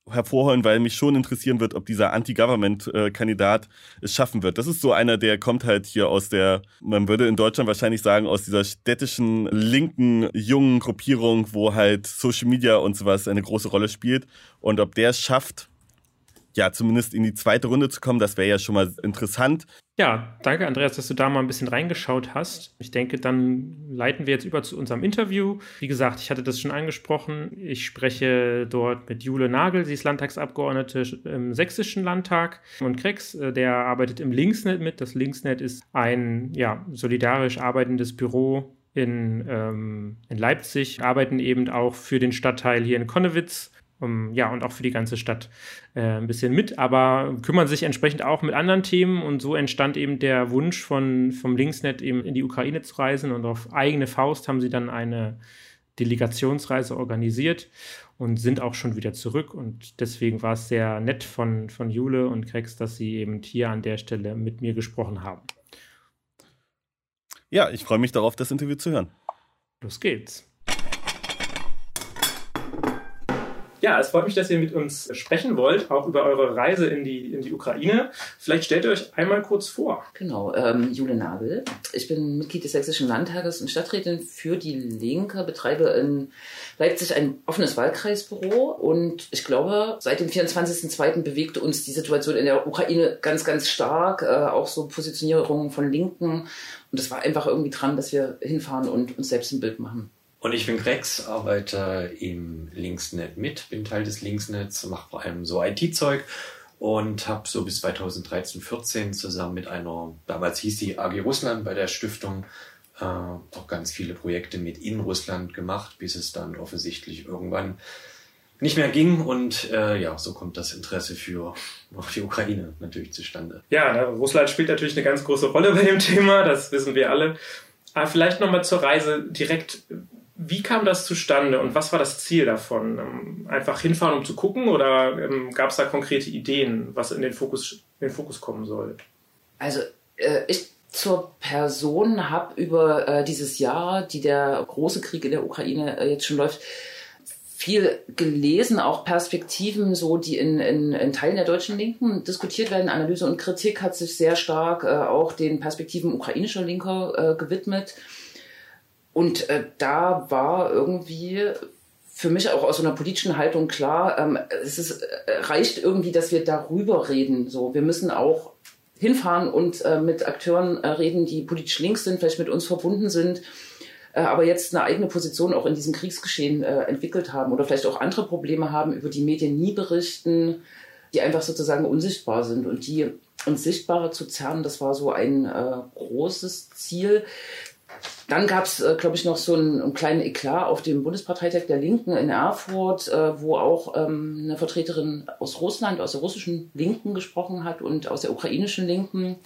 hervorholen, weil mich schon interessieren wird, ob dieser Anti-Government-Kandidat es schaffen wird. Das ist so einer, der kommt halt hier aus der, man würde in Deutschland wahrscheinlich sagen, aus dieser städtischen, linken, jungen Gruppierung, wo halt Social Media und sowas eine große Rolle spielt. Und ob der es schafft, ja, zumindest in die zweite Runde zu kommen, das wäre ja schon mal interessant. Ja, danke Andreas, dass du da mal ein bisschen reingeschaut hast. Ich denke, dann leiten wir jetzt über zu unserem Interview. Wie gesagt, ich hatte das schon angesprochen. Ich spreche dort mit Jule Nagel, sie ist Landtagsabgeordnete im Sächsischen Landtag und Krex, äh, der arbeitet im Linksnet mit. Das Linksnet ist ein ja, solidarisch arbeitendes Büro in, ähm, in Leipzig, arbeiten eben auch für den Stadtteil hier in Konnewitz um, ja, und auch für die ganze Stadt äh, ein bisschen mit, aber kümmern sich entsprechend auch mit anderen Themen und so entstand eben der Wunsch von, vom Linksnet eben in die Ukraine zu reisen und auf eigene Faust haben sie dann eine Delegationsreise organisiert und sind auch schon wieder zurück und deswegen war es sehr nett von, von Jule und Krex, dass sie eben hier an der Stelle mit mir gesprochen haben. Ja, ich freue mich darauf, das Interview zu hören. Los geht's. Ja, es freut mich, dass ihr mit uns sprechen wollt, auch über eure Reise in die, in die Ukraine. Vielleicht stellt ihr euch einmal kurz vor. Genau, ähm, Jule Nabel. Ich bin Mitglied des Sächsischen Landtages und Stadträtin für die Linke, betreibe in Leipzig ein offenes Wahlkreisbüro und ich glaube, seit dem 24.02. bewegte uns die Situation in der Ukraine ganz, ganz stark, äh, auch so Positionierungen von Linken und es war einfach irgendwie dran, dass wir hinfahren und uns selbst ein Bild machen. Und ich bin Grex, arbeite im Linksnet mit, bin Teil des Linksnets, mache vor allem so IT-Zeug und habe so bis 2013, 14 zusammen mit einer, damals hieß die AG Russland bei der Stiftung, äh, auch ganz viele Projekte mit in Russland gemacht, bis es dann offensichtlich irgendwann nicht mehr ging und äh, ja, so kommt das Interesse für die Ukraine natürlich zustande. Ja, ne, Russland spielt natürlich eine ganz große Rolle bei dem Thema, das wissen wir alle. Aber vielleicht nochmal zur Reise direkt. Wie kam das zustande und was war das Ziel davon? Ähm, einfach hinfahren, um zu gucken oder ähm, gab es da konkrete Ideen, was in den Fokus, in den Fokus kommen soll? Also äh, ich zur Person habe über äh, dieses Jahr, die der große Krieg in der Ukraine äh, jetzt schon läuft, viel gelesen, auch Perspektiven, so die in, in, in Teilen der deutschen Linken diskutiert werden. Analyse und Kritik hat sich sehr stark äh, auch den Perspektiven ukrainischer Linker äh, gewidmet. Und äh, da war irgendwie für mich auch aus so einer politischen Haltung klar, ähm, es ist, äh, reicht irgendwie, dass wir darüber reden. So, wir müssen auch hinfahren und äh, mit Akteuren äh, reden, die politisch links sind, vielleicht mit uns verbunden sind, äh, aber jetzt eine eigene Position auch in diesem Kriegsgeschehen äh, entwickelt haben oder vielleicht auch andere Probleme haben, über die Medien nie berichten, die einfach sozusagen unsichtbar sind und die uns sichtbarer zu zerren, das war so ein äh, großes Ziel. Dann gab es, äh, glaube ich, noch so einen, einen, kleinen Eklat auf dem Bundesparteitag der Linken in Erfurt, äh, wo auch ähm, eine Vertreterin aus Russland, aus der russischen Linken gesprochen hat und aus der ukrainischen Linken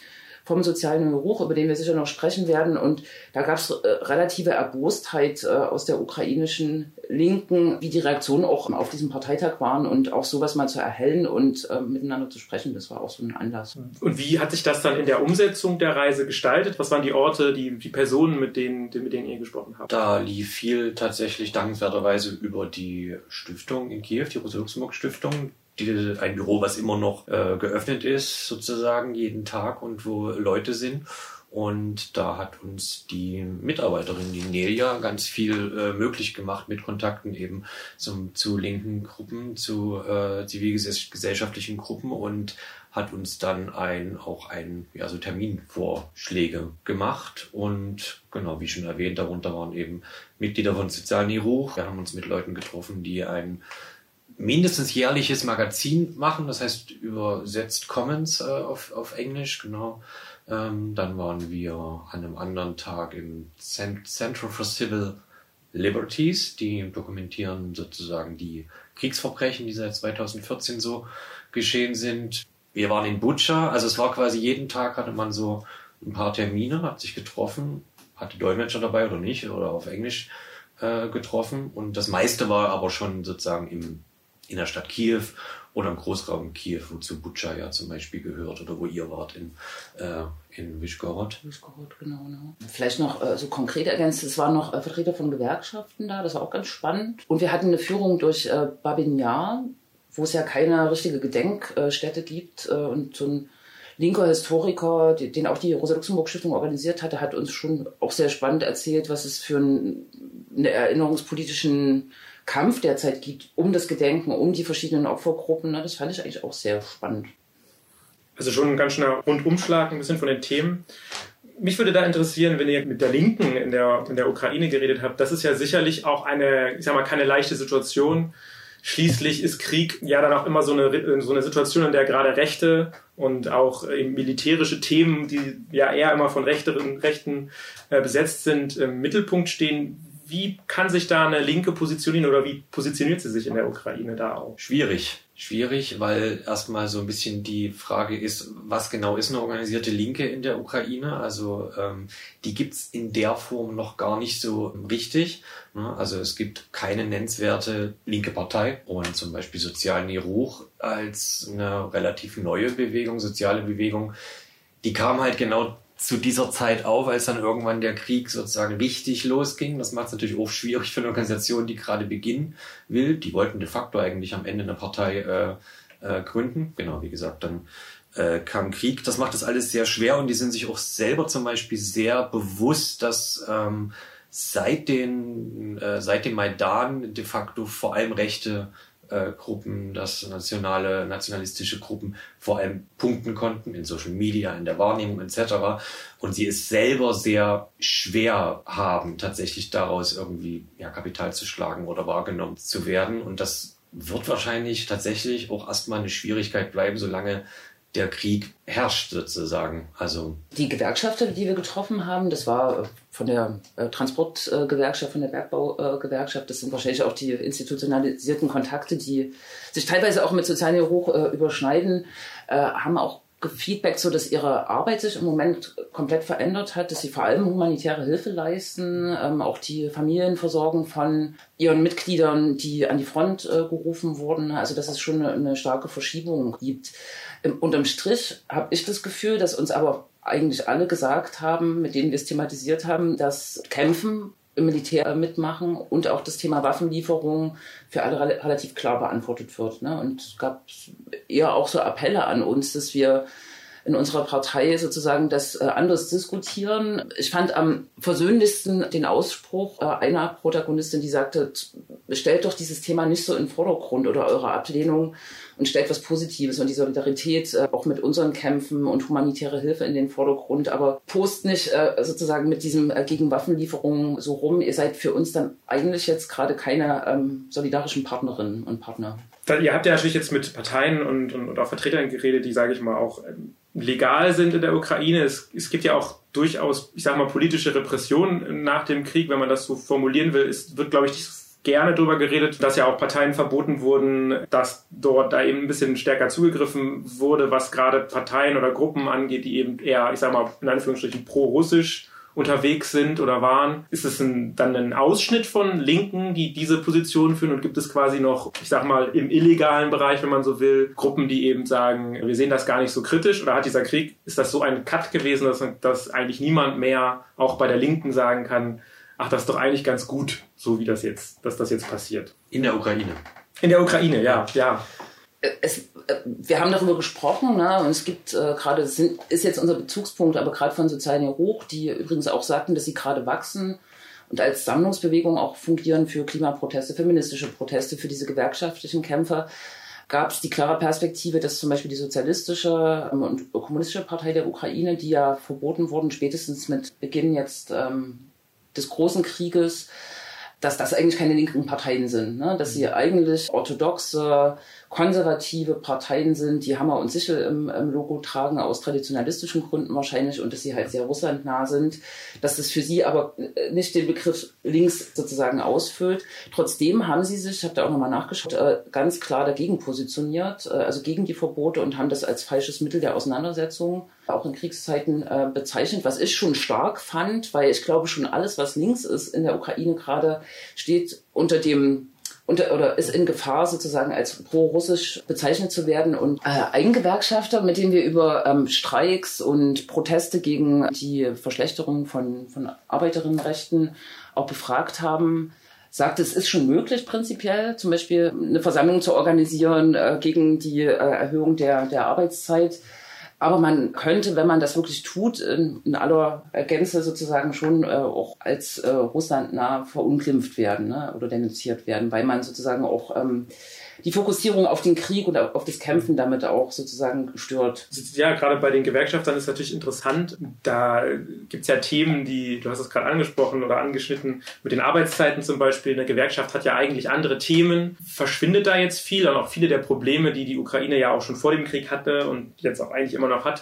vom sozialen Geruch, über den wir sicher noch sprechen werden. Und da gab es äh, relative Erbostheit äh, aus der ukrainischen Linken, wie die Reaktionen auch auf diesem Parteitag waren und auch sowas mal zu erhellen und äh, miteinander zu sprechen. Das war auch so ein Anlass. Und wie hat sich das dann in der Umsetzung der Reise gestaltet? Was waren die Orte, die, die Personen, mit denen, mit denen ihr gesprochen habt? Da lief viel tatsächlich dankenswerterweise über die Stiftung in Kiew, die Rosa-Luxemburg-Stiftung, die, ein Büro, was immer noch äh, geöffnet ist, sozusagen jeden Tag und wo Leute sind. Und da hat uns die Mitarbeiterin, die Nelia, ganz viel äh, möglich gemacht mit Kontakten eben zum, zu linken Gruppen, zu äh, zivilgesellschaftlichen Gruppen und hat uns dann ein, auch ein, ja, so Terminvorschläge gemacht. Und genau, wie schon erwähnt, darunter waren eben Mitglieder von Sozialen Niruch. Wir haben uns mit Leuten getroffen, die ein mindestens jährliches Magazin machen, das heißt übersetzt Commons äh, auf, auf Englisch, genau. Ähm, dann waren wir an einem anderen Tag im Center for Civil Liberties, die dokumentieren sozusagen die Kriegsverbrechen, die seit 2014 so geschehen sind. Wir waren in Butcher, also es war quasi jeden Tag hatte man so ein paar Termine, hat sich getroffen, hatte Dolmetscher dabei oder nicht, oder auf Englisch äh, getroffen. Und das meiste war aber schon sozusagen im in der Stadt Kiew oder im Großraum Kiew, wozu Butscha ja zum Beispiel gehört oder wo ihr wart in, äh, in Wischgorod. Wischgorod, genau, genau. Vielleicht noch äh, so konkret ergänzt, es waren noch äh, Vertreter von Gewerkschaften da, das war auch ganz spannend. Und wir hatten eine Führung durch äh, Babinjar, wo es ja keine richtige Gedenkstätte gibt äh, und so ein linker Historiker, den auch die Rosa-Luxemburg-Stiftung organisiert hatte, hat uns schon auch sehr spannend erzählt, was es für einen erinnerungspolitischen Kampf derzeit gibt um das Gedenken, um die verschiedenen Opfergruppen. Ne, das fand ich eigentlich auch sehr spannend. Also schon ein ganz schöner Rundumschlag, ein bisschen von den Themen. Mich würde da interessieren, wenn ihr mit der Linken in der, in der Ukraine geredet habt, das ist ja sicherlich auch eine, ich sag mal, keine leichte Situation. Schließlich ist Krieg ja dann auch immer so eine, so eine Situation, in der gerade Rechte und auch militärische Themen, die ja eher immer von rechteren Rechten äh, besetzt sind, im Mittelpunkt stehen. Wie kann sich da eine Linke positionieren oder wie positioniert sie sich in der Ukraine da auch? Schwierig. Schwierig, weil erstmal so ein bisschen die Frage ist, was genau ist eine organisierte Linke in der Ukraine? Also ähm, die gibt's in der Form noch gar nicht so richtig. Ne? Also es gibt keine nennenswerte linke Partei und zum Beispiel Sozial Ruch als eine relativ neue Bewegung, soziale Bewegung, die kam halt genau zu dieser Zeit auf, als dann irgendwann der Krieg sozusagen richtig losging. Das macht es natürlich auch schwierig für eine Organisation, die gerade beginnen will. Die wollten de facto eigentlich am Ende eine Partei äh, äh, gründen. Genau, wie gesagt, dann äh, kam Krieg. Das macht das alles sehr schwer und die sind sich auch selber zum Beispiel sehr bewusst, dass ähm, seit, den, äh, seit dem Maidan de facto vor allem rechte äh, Gruppen, dass nationale, nationalistische Gruppen vor allem punkten konnten in Social Media, in der Wahrnehmung etc. Und sie es selber sehr schwer haben, tatsächlich daraus irgendwie ja, Kapital zu schlagen oder wahrgenommen zu werden. Und das wird wahrscheinlich tatsächlich auch erstmal eine Schwierigkeit bleiben, solange der Krieg herrscht sozusagen. Also die Gewerkschafter, die wir getroffen haben, das war von der äh, Transportgewerkschaft, von der Bergbaugewerkschaft, das sind wahrscheinlich auch die institutionalisierten Kontakte, die sich teilweise auch mit sozialen Hoch äh, überschneiden, äh, haben auch gefeedbackt, so dass ihre Arbeit sich im Moment komplett verändert hat, dass sie vor allem humanitäre Hilfe leisten, ähm, auch die Familienversorgung von ihren Mitgliedern, die an die Front äh, gerufen wurden. Also dass es schon eine, eine starke Verschiebung gibt. Im, unterm Strich habe ich das Gefühl, dass uns aber eigentlich alle gesagt haben, mit denen wir es thematisiert haben, dass Kämpfen im Militär mitmachen und auch das Thema Waffenlieferung für alle relativ klar beantwortet wird. Ne? Und es gab eher auch so Appelle an uns, dass wir in unserer Partei sozusagen das äh, anders diskutieren. Ich fand am versöhnlichsten den Ausspruch äh, einer Protagonistin, die sagte, stellt doch dieses Thema nicht so in den Vordergrund oder eure Ablehnung und stellt was Positives und die Solidarität äh, auch mit unseren Kämpfen und humanitäre Hilfe in den Vordergrund, aber post nicht äh, sozusagen mit diesem äh, gegen Waffenlieferungen so rum. Ihr seid für uns dann eigentlich jetzt gerade keine ähm, solidarischen Partnerinnen und Partner. Ihr habt ja natürlich jetzt mit Parteien und, und, und auch Vertretern geredet, die, sage ich mal, auch ähm, legal sind in der Ukraine. Es, es gibt ja auch durchaus, ich sage mal, politische Repression nach dem Krieg, wenn man das so formulieren will. Es wird, glaube ich, nicht gerne darüber geredet, dass ja auch Parteien verboten wurden, dass dort da eben ein bisschen stärker zugegriffen wurde, was gerade Parteien oder Gruppen angeht, die eben eher, ich sage mal, in Anführungsstrichen pro-russisch unterwegs sind oder waren. Ist es ein, dann ein Ausschnitt von Linken, die diese Position führen und gibt es quasi noch, ich sag mal, im illegalen Bereich, wenn man so will, Gruppen, die eben sagen, wir sehen das gar nicht so kritisch oder hat dieser Krieg, ist das so ein Cut gewesen, dass, dass eigentlich niemand mehr auch bei der Linken sagen kann, ach, das ist doch eigentlich ganz gut, so wie das jetzt, dass das jetzt passiert. In der Ukraine. In der Ukraine, ja, ja. Es, äh, wir haben darüber gesprochen, ne? und es gibt äh, gerade, das ist jetzt unser Bezugspunkt, aber gerade von Sozialen Hoch, die übrigens auch sagten, dass sie gerade wachsen und als Sammlungsbewegung auch fungieren für Klimaproteste, feministische Proteste, für diese gewerkschaftlichen Kämpfer, gab es die klare Perspektive, dass zum Beispiel die sozialistische ähm, und kommunistische Partei der Ukraine, die ja verboten wurden, spätestens mit Beginn jetzt ähm, des großen Krieges, dass das eigentlich keine linken Parteien sind, ne? dass sie eigentlich orthodoxe, konservative Parteien sind, die Hammer und Sichel im, im, Logo tragen, aus traditionalistischen Gründen wahrscheinlich, und dass sie halt sehr russlandnah sind, dass das für sie aber äh, nicht den Begriff links sozusagen ausfüllt. Trotzdem haben sie sich, ich habe da auch nochmal nachgeschaut, äh, ganz klar dagegen positioniert, äh, also gegen die Verbote und haben das als falsches Mittel der Auseinandersetzung auch in Kriegszeiten bezeichnet, was ich schon stark fand, weil ich glaube schon alles, was links ist in der Ukraine gerade, steht unter dem unter, oder ist in Gefahr, sozusagen als pro-russisch bezeichnet zu werden. Und äh, ein Gewerkschafter, mit dem wir über ähm, Streiks und Proteste gegen die Verschlechterung von, von Arbeiterinnenrechten auch befragt haben, sagt, es ist schon möglich, prinzipiell zum Beispiel eine Versammlung zu organisieren äh, gegen die äh, Erhöhung der, der Arbeitszeit. Aber man könnte, wenn man das wirklich tut, in, in aller Gänze sozusagen schon äh, auch als äh, russlandnah verunglimpft werden ne, oder denunziert werden, weil man sozusagen auch ähm, die Fokussierung auf den Krieg und auf das Kämpfen damit auch sozusagen stört. Ja, gerade bei den Gewerkschaftern ist natürlich interessant. Da gibt es ja Themen, die, du hast es gerade angesprochen oder angeschnitten, mit den Arbeitszeiten zum Beispiel. Eine Gewerkschaft hat ja eigentlich andere Themen. Verschwindet da jetzt viel und auch viele der Probleme, die die Ukraine ja auch schon vor dem Krieg hatte und jetzt auch eigentlich immer noch hat,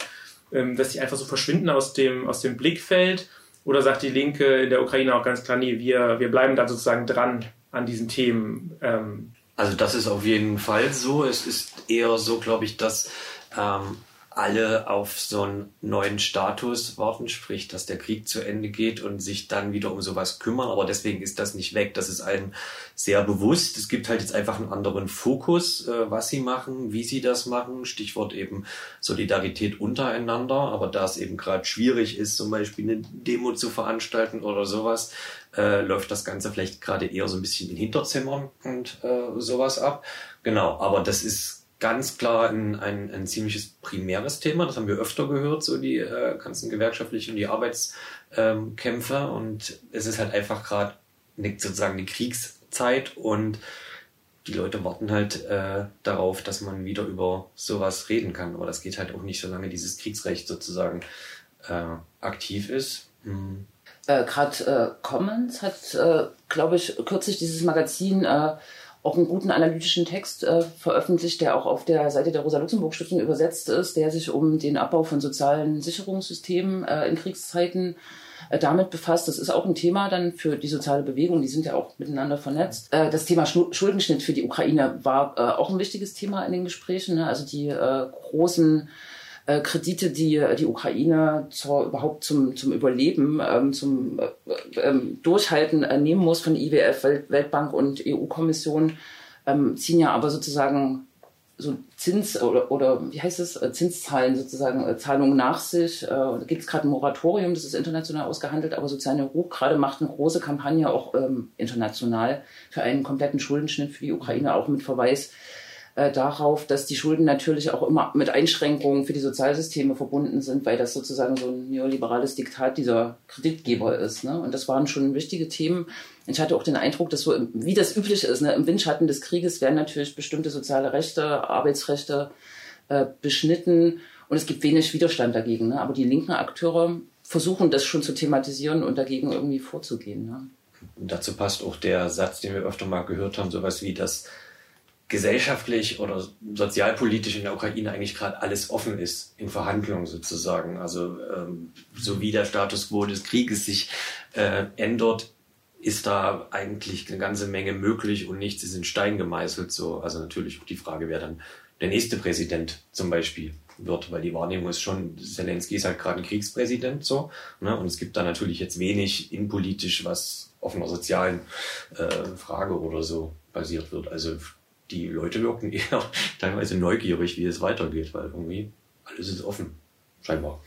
ähm, dass die einfach so verschwinden aus dem, aus dem Blickfeld? Oder sagt die Linke in der Ukraine auch ganz klar, nee, wir, wir bleiben da sozusagen dran an diesen Themen? Ähm, also das ist auf jeden Fall so. Es ist eher so, glaube ich, dass ähm, alle auf so einen neuen Status warten, sprich, dass der Krieg zu Ende geht und sich dann wieder um sowas kümmern. Aber deswegen ist das nicht weg. Das ist allen sehr bewusst. Es gibt halt jetzt einfach einen anderen Fokus, äh, was sie machen, wie sie das machen. Stichwort eben Solidarität untereinander. Aber da es eben gerade schwierig ist, zum Beispiel eine Demo zu veranstalten oder sowas, äh, läuft das Ganze vielleicht gerade eher so ein bisschen in Hinterzimmern und äh, sowas ab. Genau, aber das ist ganz klar ein, ein, ein ziemliches primäres Thema. Das haben wir öfter gehört, so die äh, ganzen gewerkschaftlichen und die Arbeitskämpfe. Ähm, und es ist halt einfach gerade sozusagen die Kriegszeit und die Leute warten halt äh, darauf, dass man wieder über sowas reden kann. Aber das geht halt auch nicht, solange dieses Kriegsrecht sozusagen äh, aktiv ist. Hm äh, gerade äh, Commons hat, äh, glaube ich, kürzlich dieses Magazin äh, auch einen guten analytischen Text äh, veröffentlicht, der auch auf der Seite der Rosa-Luxemburg-Stiftung übersetzt ist, der sich um den Abbau von sozialen Sicherungssystemen äh, in Kriegszeiten äh, damit befasst. Das ist auch ein Thema dann für die soziale Bewegung, die sind ja auch miteinander vernetzt. Äh, das Thema Schuldenschnitt für die Ukraine war äh, auch ein wichtiges Thema in den Gesprächen. Ne? Also die großen Kredite, die die Ukraine zur, überhaupt zum, zum Überleben, ähm, zum ähm, Durchhalten nehmen muss von IWF, Weltbank und EU-Kommission, ähm, ziehen ja aber sozusagen so Zins oder, oder wie heißt es, äh, Zinszahlen sozusagen, äh, Zahlungen nach sich. Äh, da gibt es gerade ein Moratorium, das ist international ausgehandelt, aber Soziale Ruch gerade macht eine große Kampagne auch ähm, international für einen kompletten Schuldenschnitt für die Ukraine, auch mit Verweis äh, darauf, dass die Schulden natürlich auch immer mit Einschränkungen für die Sozialsysteme verbunden sind, weil das sozusagen so ein neoliberales Diktat dieser Kreditgeber ist. Ne? Und das waren schon wichtige Themen. Ich hatte auch den Eindruck, dass so, wie das üblich ist, ne? im Windschatten des Krieges werden natürlich bestimmte soziale Rechte, Arbeitsrechte äh, beschnitten und es gibt wenig Widerstand dagegen. Ne? Aber die linken Akteure versuchen das schon zu thematisieren und dagegen irgendwie vorzugehen. Ne? Dazu passt auch der Satz, den wir öfter mal gehört haben, sowas wie, dass gesellschaftlich oder sozialpolitisch in der Ukraine eigentlich gerade alles offen ist in Verhandlungen sozusagen. Also ähm, so wie der Status quo des Krieges sich äh, ändert, ist da eigentlich eine ganze Menge möglich und nichts ist in Stein gemeißelt. So, also natürlich auch die Frage, wer dann der nächste Präsident zum Beispiel wird, weil die Wahrnehmung ist schon, Zelensky ist halt gerade ein Kriegspräsident so, ne? und es gibt da natürlich jetzt wenig innenpolitisch, was auf einer sozialen äh, Frage oder so basiert wird. Also die Leute wirken eher teilweise neugierig, wie es weitergeht, weil irgendwie alles ist offen, scheinbar.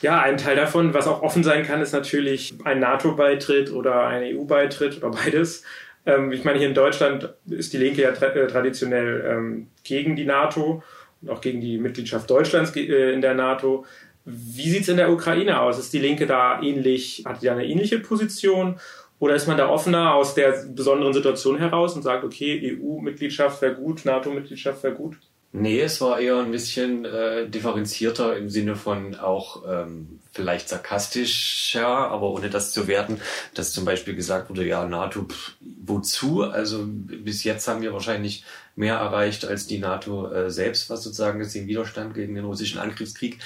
Ja, ein Teil davon, was auch offen sein kann, ist natürlich ein NATO-Beitritt oder ein EU-Beitritt oder beides. Ähm, ich meine, hier in Deutschland ist die Linke ja äh, traditionell ähm, gegen die NATO und auch gegen die Mitgliedschaft Deutschlands äh, in der NATO. Wie sieht es in der Ukraine aus? Ist die Linke da ähnlich, hat die eine ähnliche Position? Oder ist man da offener aus der besonderen Situation heraus und sagt, okay, EU-Mitgliedschaft wäre gut, NATO-Mitgliedschaft wäre gut? Nee, es war eher ein bisschen äh, differenzierter im Sinne von auch ähm, vielleicht sarkastischer, aber ohne das zu werten, dass zum Beispiel gesagt wurde, ja, NATO, pff, wozu? Also bis jetzt haben wir wahrscheinlich mehr erreicht als die NATO äh, selbst, was sozusagen den Widerstand gegen den russischen Angriffskrieg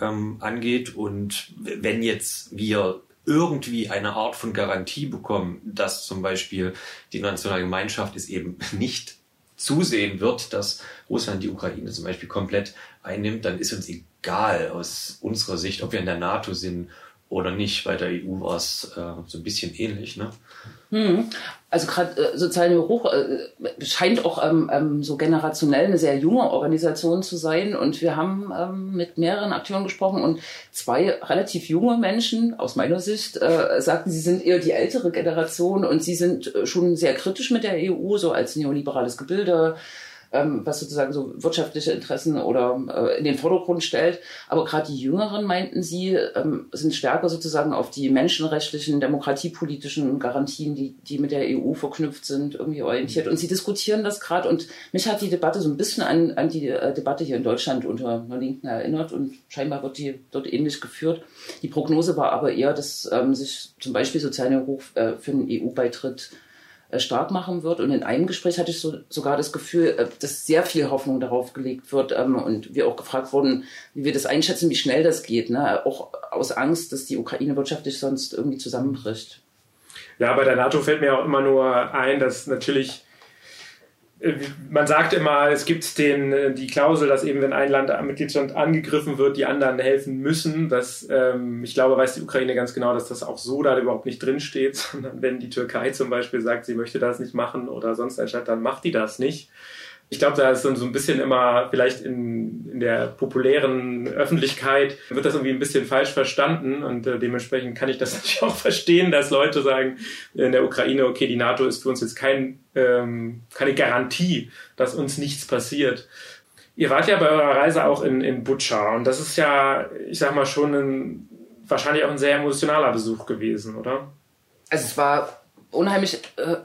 ähm, angeht. Und wenn jetzt wir irgendwie eine Art von Garantie bekommen, dass zum Beispiel die internationale Gemeinschaft es eben nicht zusehen wird, dass Russland die Ukraine zum Beispiel komplett einnimmt, dann ist uns egal aus unserer Sicht, ob wir in der NATO sind oder nicht. Bei der EU war es äh, so ein bisschen ähnlich. Ne? Hm. Also gerade äh, soziale Hoch äh, scheint auch ähm, ähm, so generationell eine sehr junge Organisation zu sein. Und wir haben ähm, mit mehreren Akteuren gesprochen und zwei relativ junge Menschen aus meiner Sicht äh, sagten, sie sind eher die ältere Generation und sie sind äh, schon sehr kritisch mit der EU, so als neoliberales Gebilde ähm, was sozusagen so wirtschaftliche Interessen oder äh, in den Vordergrund stellt. Aber gerade die Jüngeren, meinten sie, ähm, sind stärker sozusagen auf die menschenrechtlichen, demokratiepolitischen Garantien, die, die mit der EU verknüpft sind, irgendwie orientiert. Und sie diskutieren das gerade. Und mich hat die Debatte so ein bisschen an, an die äh, Debatte hier in Deutschland unter einer Linken erinnert. Und scheinbar wird die dort ähnlich geführt. Die Prognose war aber eher, dass ähm, sich zum Beispiel soziale Ruf äh, für einen EU-Beitritt stark machen wird. Und in einem Gespräch hatte ich so, sogar das Gefühl, äh, dass sehr viel Hoffnung darauf gelegt wird ähm, und wir auch gefragt wurden, wie wir das einschätzen, wie schnell das geht. Ne? Auch aus Angst, dass die Ukraine wirtschaftlich sonst irgendwie zusammenbricht. Ja, bei der NATO fällt mir auch immer nur ein, dass natürlich äh, man sagt immer, es gibt den, äh, die Klausel, dass eben, wenn ein Land, ein Mitgliedsland angegriffen wird, die anderen helfen müssen. Das, ähm, ich glaube, weiß die Ukraine ganz genau, dass das auch so da überhaupt nicht drinsteht, sondern wenn die Türkei zum Beispiel sagt, sie möchte das nicht machen oder sonst ein Staat, dann macht die das nicht ich glaube, da ist dann so ein bisschen immer, vielleicht in, in der populären Öffentlichkeit, wird das irgendwie ein bisschen falsch verstanden und äh, dementsprechend kann ich das natürlich auch verstehen, dass Leute sagen in der Ukraine, okay, die NATO ist für uns jetzt kein, ähm, keine Garantie, dass uns nichts passiert. Ihr wart ja bei eurer Reise auch in, in Butscha und das ist ja, ich sag mal, schon ein, wahrscheinlich auch ein sehr emotionaler Besuch gewesen, oder? Also es war unheimlich äh,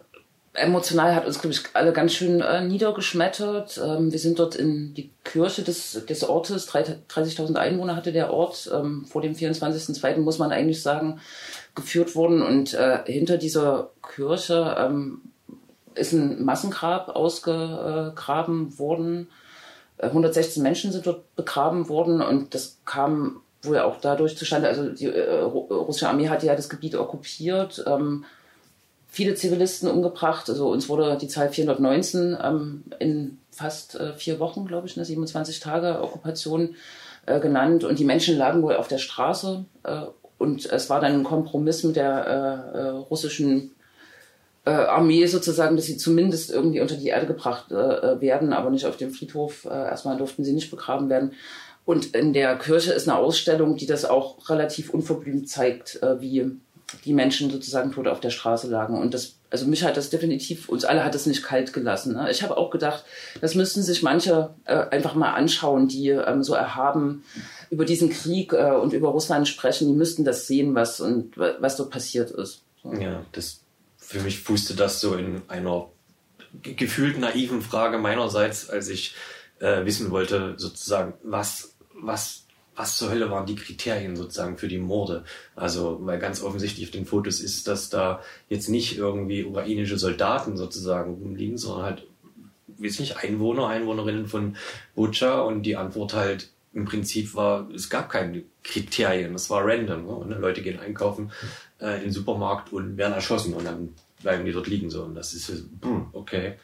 emotional hat uns, glaube ich, alle ganz schön äh, niedergeschmettert. Ähm, wir sind dort in die Kirche des, des Ortes, 30.000 Einwohner hatte der Ort, ähm, vor dem 24.02. muss man eigentlich sagen, geführt worden. Und äh, hinter dieser Kirche ähm, ist ein Massengrab ausgegraben worden. 116 Menschen sind dort begraben worden und das kam wohl auch dadurch zustande, also die äh, russische Armee hatte ja das Gebiet okkupiert, ähm, viele Zivilisten umgebracht, also uns wurde die Zahl 419 ähm, in fast äh, vier Wochen, glaube ich, ne, 27 Tage Okkupation äh, genannt und die Menschen lagen wohl auf der Straße äh, und es war dann ein Kompromiss mit der äh, äh, russischen Armee sozusagen, dass sie zumindest irgendwie unter die Erde gebracht werden, aber nicht auf dem Friedhof. erstmal durften sie nicht begraben werden. Und in der Kirche ist eine Ausstellung, die das auch relativ unverblümt zeigt, äh, wie die Menschen sozusagen tot auf der Straße lagen. Und das, also mich hat das definitiv, uns alle hat das nicht kalt gelassen. Ne? Ich habe auch gedacht, das müssten sich manche äh, einfach mal anschauen, die ähm, so erhaben über diesen Krieg äh, und über Russland sprechen. Die müssten das sehen, was und was dort passiert ist. So. Ja, das für mich fußte das so in einer gefühlt naiven Frage meinerseits, als ich äh, wissen wollte, sozusagen, was was, was zur Hölle waren die Kriterien sozusagen für die Morde? Also, weil ganz offensichtlich auf den Fotos ist, dass da jetzt nicht irgendwie ukrainische Soldaten sozusagen rumliegen, sondern halt, weiß nicht, Einwohner, Einwohnerinnen von Bucha und die Antwort halt im Prinzip war, es gab keine Kriterien, es war random. Ne? Leute gehen einkaufen äh, in den Supermarkt und werden erschossen und dann bleiben die dort liegen so. Und das ist okay.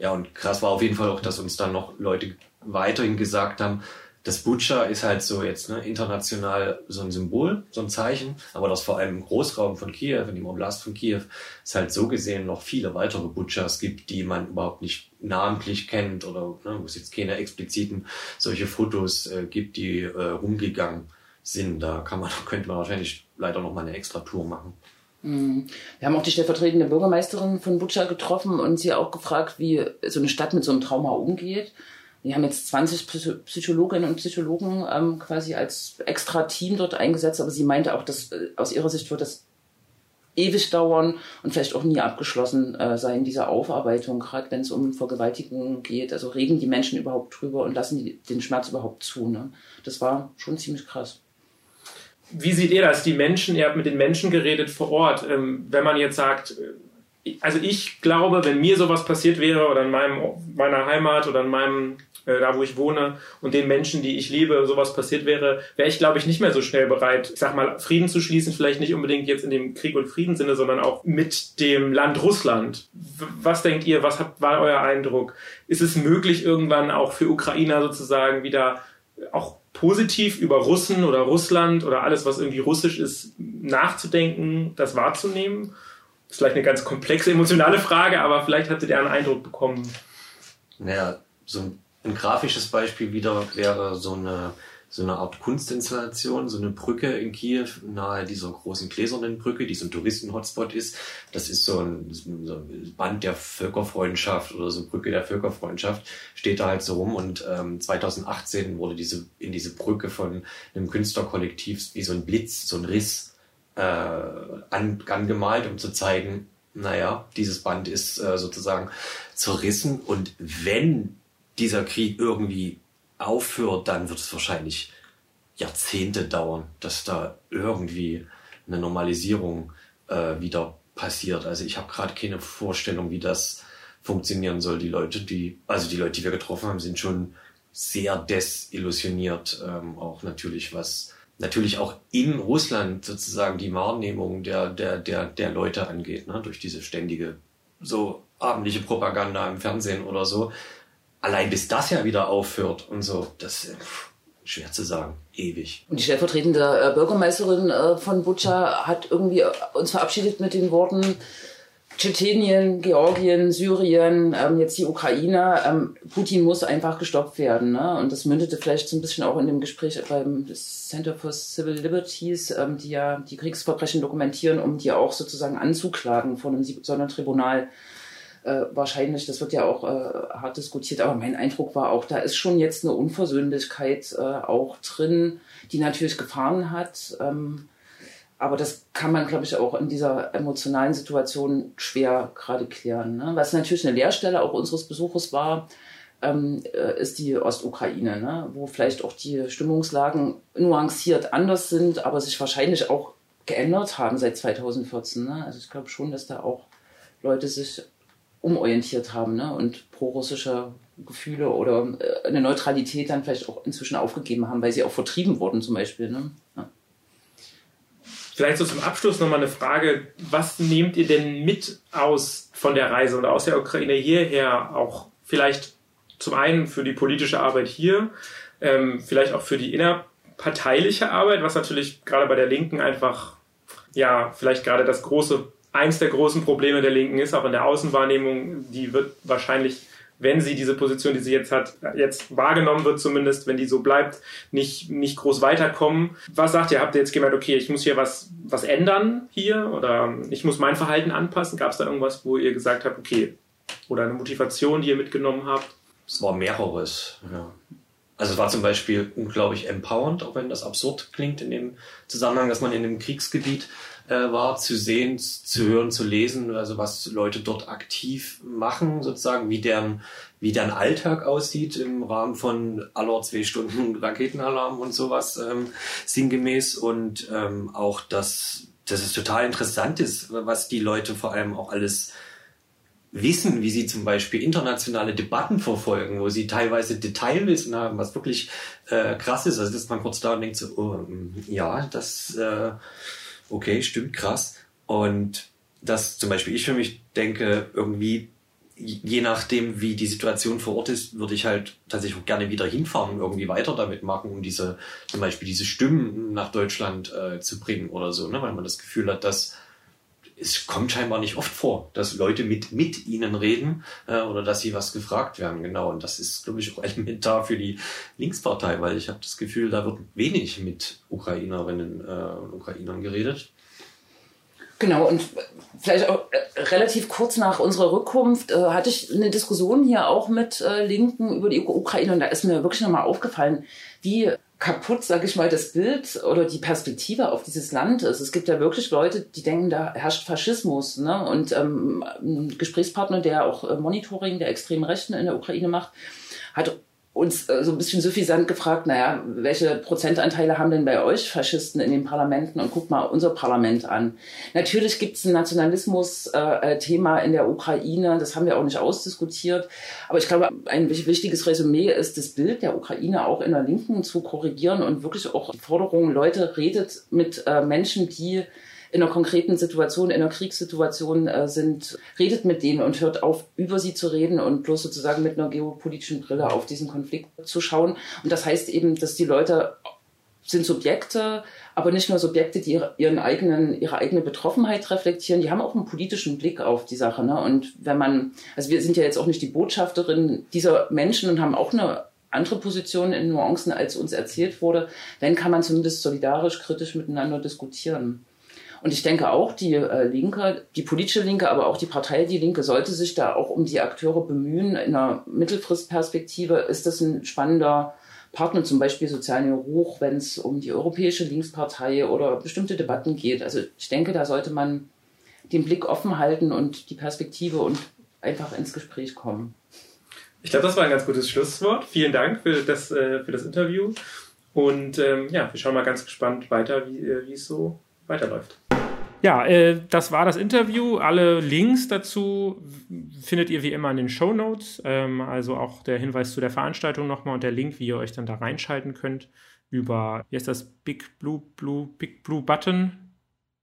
Ja, und krass war auf jeden Fall auch, dass uns dann noch Leute weiterhin gesagt haben, das Butcher ist halt so jetzt ne, international so ein Symbol, so ein Zeichen, aber dass vor allem im Großraum von Kiew, in dem Oblast von Kiew, es halt so gesehen noch viele weitere Butchers gibt, die man überhaupt nicht namentlich kennt oder ne, wo es jetzt keine expliziten solche Fotos äh, gibt, die äh, rumgegangen sind. Da kann man, könnte man wahrscheinlich leider noch mal eine extra Tour machen. Mhm. Wir haben auch die stellvertretende Bürgermeisterin von Butcher getroffen und sie auch gefragt, wie so eine Stadt mit so einem Trauma umgeht. Wir haben jetzt 20 Psychologinnen und Psychologen ähm, quasi als extra Team dort eingesetzt, aber sie meinte auch, dass äh, aus ihrer Sicht wird das ewig dauern und vielleicht auch nie abgeschlossen äh, sein, diese Aufarbeitung, gerade wenn es um Vergewaltigung geht. Also reden die Menschen überhaupt drüber und lassen die den Schmerz überhaupt zu. Ne? Das war schon ziemlich krass. Wie seht ihr das? Die Menschen, ihr habt mit den Menschen geredet vor Ort. Ähm, wenn man jetzt sagt, äh, also ich glaube, wenn mir sowas passiert wäre oder in meinem, meiner Heimat oder in meinem da wo ich wohne und den Menschen, die ich liebe, sowas passiert wäre, wäre ich, glaube ich, nicht mehr so schnell bereit, ich sag mal, Frieden zu schließen, vielleicht nicht unbedingt jetzt in dem Krieg- und Friedenssinne, sondern auch mit dem Land Russland. Was denkt ihr, was habt, war euer Eindruck? Ist es möglich, irgendwann auch für Ukrainer sozusagen wieder auch positiv über Russen oder Russland oder alles, was irgendwie russisch ist, nachzudenken, das wahrzunehmen? Das ist vielleicht eine ganz komplexe emotionale Frage, aber vielleicht hattet ihr einen Eindruck bekommen. Naja, so ein ein grafisches Beispiel wieder wäre so eine, so eine Art Kunstinstallation, so eine Brücke in Kiew nahe dieser großen gläsernen Brücke, die so ein Touristen-Hotspot ist. Das ist so ein, so ein, Band der Völkerfreundschaft oder so Brücke der Völkerfreundschaft, steht da halt so rum. Und ähm, 2018 wurde diese in diese Brücke von einem Künstlerkollektiv wie so ein Blitz, so ein Riss äh, an, angemalt, um zu zeigen, naja, dieses Band ist äh, sozusagen zerrissen und wenn dieser Krieg irgendwie aufhört, dann wird es wahrscheinlich Jahrzehnte dauern, dass da irgendwie eine Normalisierung äh, wieder passiert. Also ich habe gerade keine Vorstellung, wie das funktionieren soll. Die Leute, die, also die Leute, die wir getroffen haben, sind schon sehr desillusioniert, ähm, auch natürlich was natürlich auch in Russland sozusagen die Wahrnehmung der, der, der, der Leute angeht, ne? durch diese ständige so abendliche Propaganda im Fernsehen oder so allein bis das ja wieder aufhört und so, das ist schwer zu sagen, ewig. Und die stellvertretende äh, Bürgermeisterin äh, von Butscha hat irgendwie äh, uns verabschiedet mit den Worten, Tschetschenien, Georgien, Syrien, ähm, jetzt die Ukraine. Ähm, Putin muss einfach gestoppt werden. Ne? Und das mündete vielleicht so ein bisschen auch in dem Gespräch beim Center for Civil Liberties, ähm, die ja die Kriegsverbrechen dokumentieren, um die auch sozusagen anzuklagen vor einem Sondertribunal äh, wahrscheinlich, das wird ja auch äh, hart diskutiert, aber mein Eindruck war auch, da ist schon jetzt eine Unversöhnlichkeit äh, auch drin, die natürlich Gefahren hat. Ähm, aber das kann man, glaube ich, auch in dieser emotionalen Situation schwer gerade klären. Ne? Was natürlich eine Leerstelle auch unseres Besuches war, ähm, äh, ist die Ostukraine, ne? wo vielleicht auch die Stimmungslagen nuanciert anders sind, aber sich wahrscheinlich auch geändert haben seit 2014. Ne? Also ich glaube schon, dass da auch Leute sich umorientiert haben ne? und pro-russische Gefühle oder äh, eine Neutralität dann vielleicht auch inzwischen aufgegeben haben, weil sie auch vertrieben wurden zum Beispiel. Ne? Ja. Vielleicht so zum Abschluss nochmal eine Frage. Was nehmt ihr denn mit aus von der Reise oder aus der Ukraine hierher? Auch vielleicht zum einen für die politische Arbeit hier, ähm, vielleicht auch für die innerparteiliche Arbeit, was natürlich gerade bei der Linken einfach, ja, vielleicht gerade das große, eins der großen Probleme der Linken ist, auch in der Außenwahrnehmung, die wird wahrscheinlich wenn sie diese Position, die sie jetzt hat, jetzt wahrgenommen wird zumindest, wenn die so bleibt, nicht, nicht groß weiterkommen. Was sagt ihr? Habt ihr jetzt gemeint, okay, ich muss hier was, was ändern hier oder ich muss mein Verhalten anpassen? Gab es da irgendwas, wo ihr gesagt habt, okay, oder eine Motivation, die ihr mitgenommen habt? Es war mehreres, ja. Also es war zum Beispiel unglaublich empowernd, auch wenn das absurd klingt in dem Zusammenhang, dass man in einem Kriegsgebiet war, zu sehen, zu hören, zu lesen, also was Leute dort aktiv machen, sozusagen, wie deren, wie deren Alltag aussieht im Rahmen von aller zwei Stunden Raketenalarm und sowas, ähm, sinngemäß. Und ähm, auch, dass, dass es total interessant ist, was die Leute vor allem auch alles wissen, wie sie zum Beispiel internationale Debatten verfolgen, wo sie teilweise Detailwissen haben, was wirklich äh, krass ist. Also dass man kurz da und denkt so, oh, mm, ja, das äh, okay, stimmt, krass. Und dass zum Beispiel ich für mich denke, irgendwie, je nachdem, wie die Situation vor Ort ist, würde ich halt tatsächlich auch gerne wieder hinfahren und irgendwie weiter damit machen, um diese, zum Beispiel diese Stimmen nach Deutschland äh, zu bringen oder so, ne? weil man das Gefühl hat, dass es kommt scheinbar nicht oft vor, dass Leute mit, mit ihnen reden äh, oder dass sie was gefragt werden. Genau. Und das ist, glaube ich, auch elementar für die Linkspartei, weil ich habe das Gefühl, da wird wenig mit Ukrainerinnen äh, und Ukrainern geredet. Genau, und vielleicht auch äh, relativ kurz nach unserer Rückkunft äh, hatte ich eine Diskussion hier auch mit äh, Linken über die Ukraine und da ist mir wirklich nochmal aufgefallen, wie kaputt, sage ich mal, das Bild oder die Perspektive auf dieses Land ist. Es gibt ja wirklich Leute, die denken, da herrscht Faschismus. Ne? Und ähm, ein Gesprächspartner, der auch äh, Monitoring der extremen Rechten in der Ukraine macht, hat uns äh, so ein bisschen suffisant gefragt, naja, welche Prozentanteile haben denn bei euch Faschisten in den Parlamenten? Und guckt mal unser Parlament an. Natürlich gibt es ein Nationalismus-Thema äh, in der Ukraine, das haben wir auch nicht ausdiskutiert. Aber ich glaube, ein wichtiges Resümee ist, das Bild der Ukraine auch in der Linken zu korrigieren und wirklich auch die Forderung, Leute, redet mit äh, Menschen, die in einer konkreten Situation, in einer Kriegssituation äh, sind, redet mit denen und hört auf, über sie zu reden und bloß sozusagen mit einer geopolitischen Brille auf diesen Konflikt zu schauen. Und das heißt eben, dass die Leute sind Subjekte, aber nicht nur Subjekte, die ihren eigenen, ihre eigene Betroffenheit reflektieren, die haben auch einen politischen Blick auf die Sache. Ne? Und wenn man, also wir sind ja jetzt auch nicht die Botschafterin dieser Menschen und haben auch eine andere Position in Nuancen, als uns erzählt wurde, dann kann man zumindest solidarisch, kritisch miteinander diskutieren. Und ich denke auch, die äh, Linke, die politische Linke, aber auch die Partei Die Linke sollte sich da auch um die Akteure bemühen. In einer Mittelfristperspektive ist das ein spannender Partner, zum Beispiel Soziale Ruch, wenn es um die Europäische Linkspartei oder bestimmte Debatten geht. Also ich denke, da sollte man den Blick offen halten und die Perspektive und einfach ins Gespräch kommen. Ich glaube, das war ein ganz gutes Schlusswort. Vielen Dank für das, äh, für das Interview. Und ähm, ja, wir schauen mal ganz gespannt weiter, wie, äh, wie es so weiterläuft. Ja, äh, das war das Interview. Alle Links dazu findet ihr wie immer in den Show Notes. Ähm, also auch der Hinweis zu der Veranstaltung nochmal und der Link, wie ihr euch dann da reinschalten könnt über, wie heißt das, Big Blue, Blue, Big Blue Button,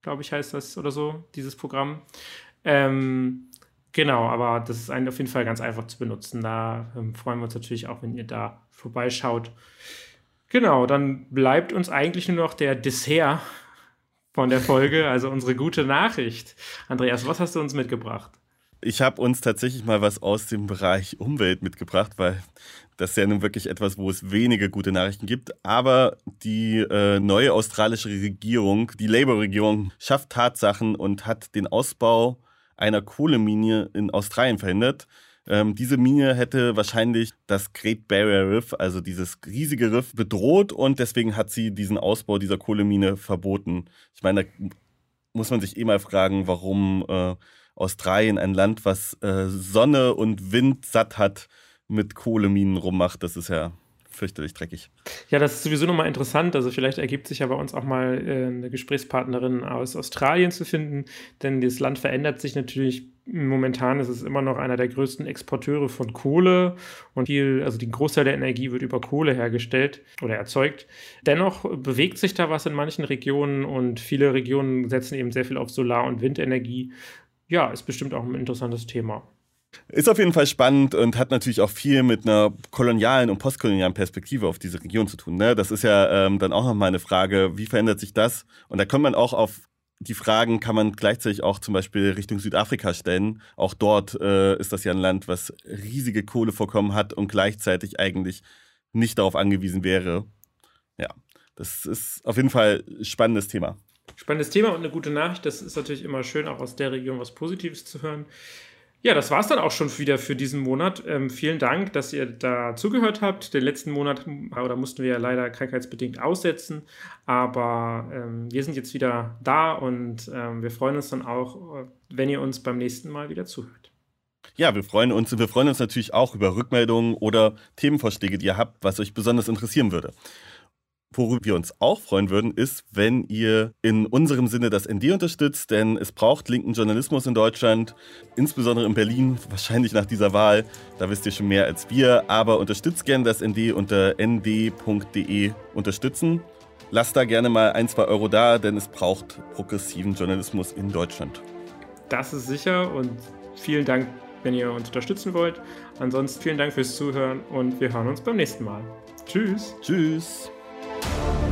glaube ich, heißt das oder so, dieses Programm. Ähm, genau, aber das ist ein, auf jeden Fall ganz einfach zu benutzen. Da ähm, freuen wir uns natürlich auch, wenn ihr da vorbeischaut. Genau, dann bleibt uns eigentlich nur noch der Dessert von der Folge, also unsere gute Nachricht. Andreas, was hast du uns mitgebracht? Ich habe uns tatsächlich mal was aus dem Bereich Umwelt mitgebracht, weil das ist ja nun wirklich etwas, wo es wenige gute Nachrichten gibt. Aber die äh, neue australische Regierung, die Labour-Regierung, schafft Tatsachen und hat den Ausbau einer Kohlemine in Australien verhindert. Ähm, diese Mine hätte wahrscheinlich das Great Barrier Reef, also dieses riesige Riff, bedroht und deswegen hat sie diesen Ausbau dieser Kohlemine verboten. Ich meine, da muss man sich eh mal fragen, warum äh, Australien, ein Land, was äh, Sonne und Wind satt hat, mit Kohleminen rummacht. Das ist ja fürchterlich dreckig. Ja, das ist sowieso nochmal interessant. Also vielleicht ergibt sich ja bei uns auch mal äh, eine Gesprächspartnerin aus Australien zu finden, denn das Land verändert sich natürlich. Momentan ist es immer noch einer der größten Exporteure von Kohle und viel, also die Großteil der Energie wird über Kohle hergestellt oder erzeugt. Dennoch bewegt sich da was in manchen Regionen und viele Regionen setzen eben sehr viel auf Solar- und Windenergie. Ja, ist bestimmt auch ein interessantes Thema. Ist auf jeden Fall spannend und hat natürlich auch viel mit einer kolonialen und postkolonialen Perspektive auf diese Region zu tun. Ne? Das ist ja ähm, dann auch nochmal eine Frage, wie verändert sich das? Und da kommt man auch auf die Fragen, kann man gleichzeitig auch zum Beispiel Richtung Südafrika stellen. Auch dort äh, ist das ja ein Land, was riesige Kohlevorkommen hat und gleichzeitig eigentlich nicht darauf angewiesen wäre. Ja, das ist auf jeden Fall ein spannendes Thema. Spannendes Thema und eine gute Nachricht. Das ist natürlich immer schön, auch aus der Region was Positives zu hören. Ja, das war es dann auch schon wieder für diesen Monat. Ähm, vielen Dank, dass ihr da zugehört habt. Den letzten Monat oder mussten wir ja leider krankheitsbedingt aussetzen, aber ähm, wir sind jetzt wieder da und ähm, wir freuen uns dann auch, wenn ihr uns beim nächsten Mal wieder zuhört. Ja, wir freuen uns. Wir freuen uns natürlich auch über Rückmeldungen oder Themenvorschläge, die ihr habt, was euch besonders interessieren würde. Worüber wir uns auch freuen würden, ist, wenn ihr in unserem Sinne das ND unterstützt, denn es braucht linken Journalismus in Deutschland, insbesondere in Berlin, wahrscheinlich nach dieser Wahl. Da wisst ihr schon mehr als wir, aber unterstützt gerne das ND unter nd.de unterstützen. Lasst da gerne mal ein, zwei Euro da, denn es braucht progressiven Journalismus in Deutschland. Das ist sicher und vielen Dank, wenn ihr uns unterstützen wollt. Ansonsten vielen Dank fürs Zuhören und wir hören uns beim nächsten Mal. Tschüss. Tschüss. Thank you.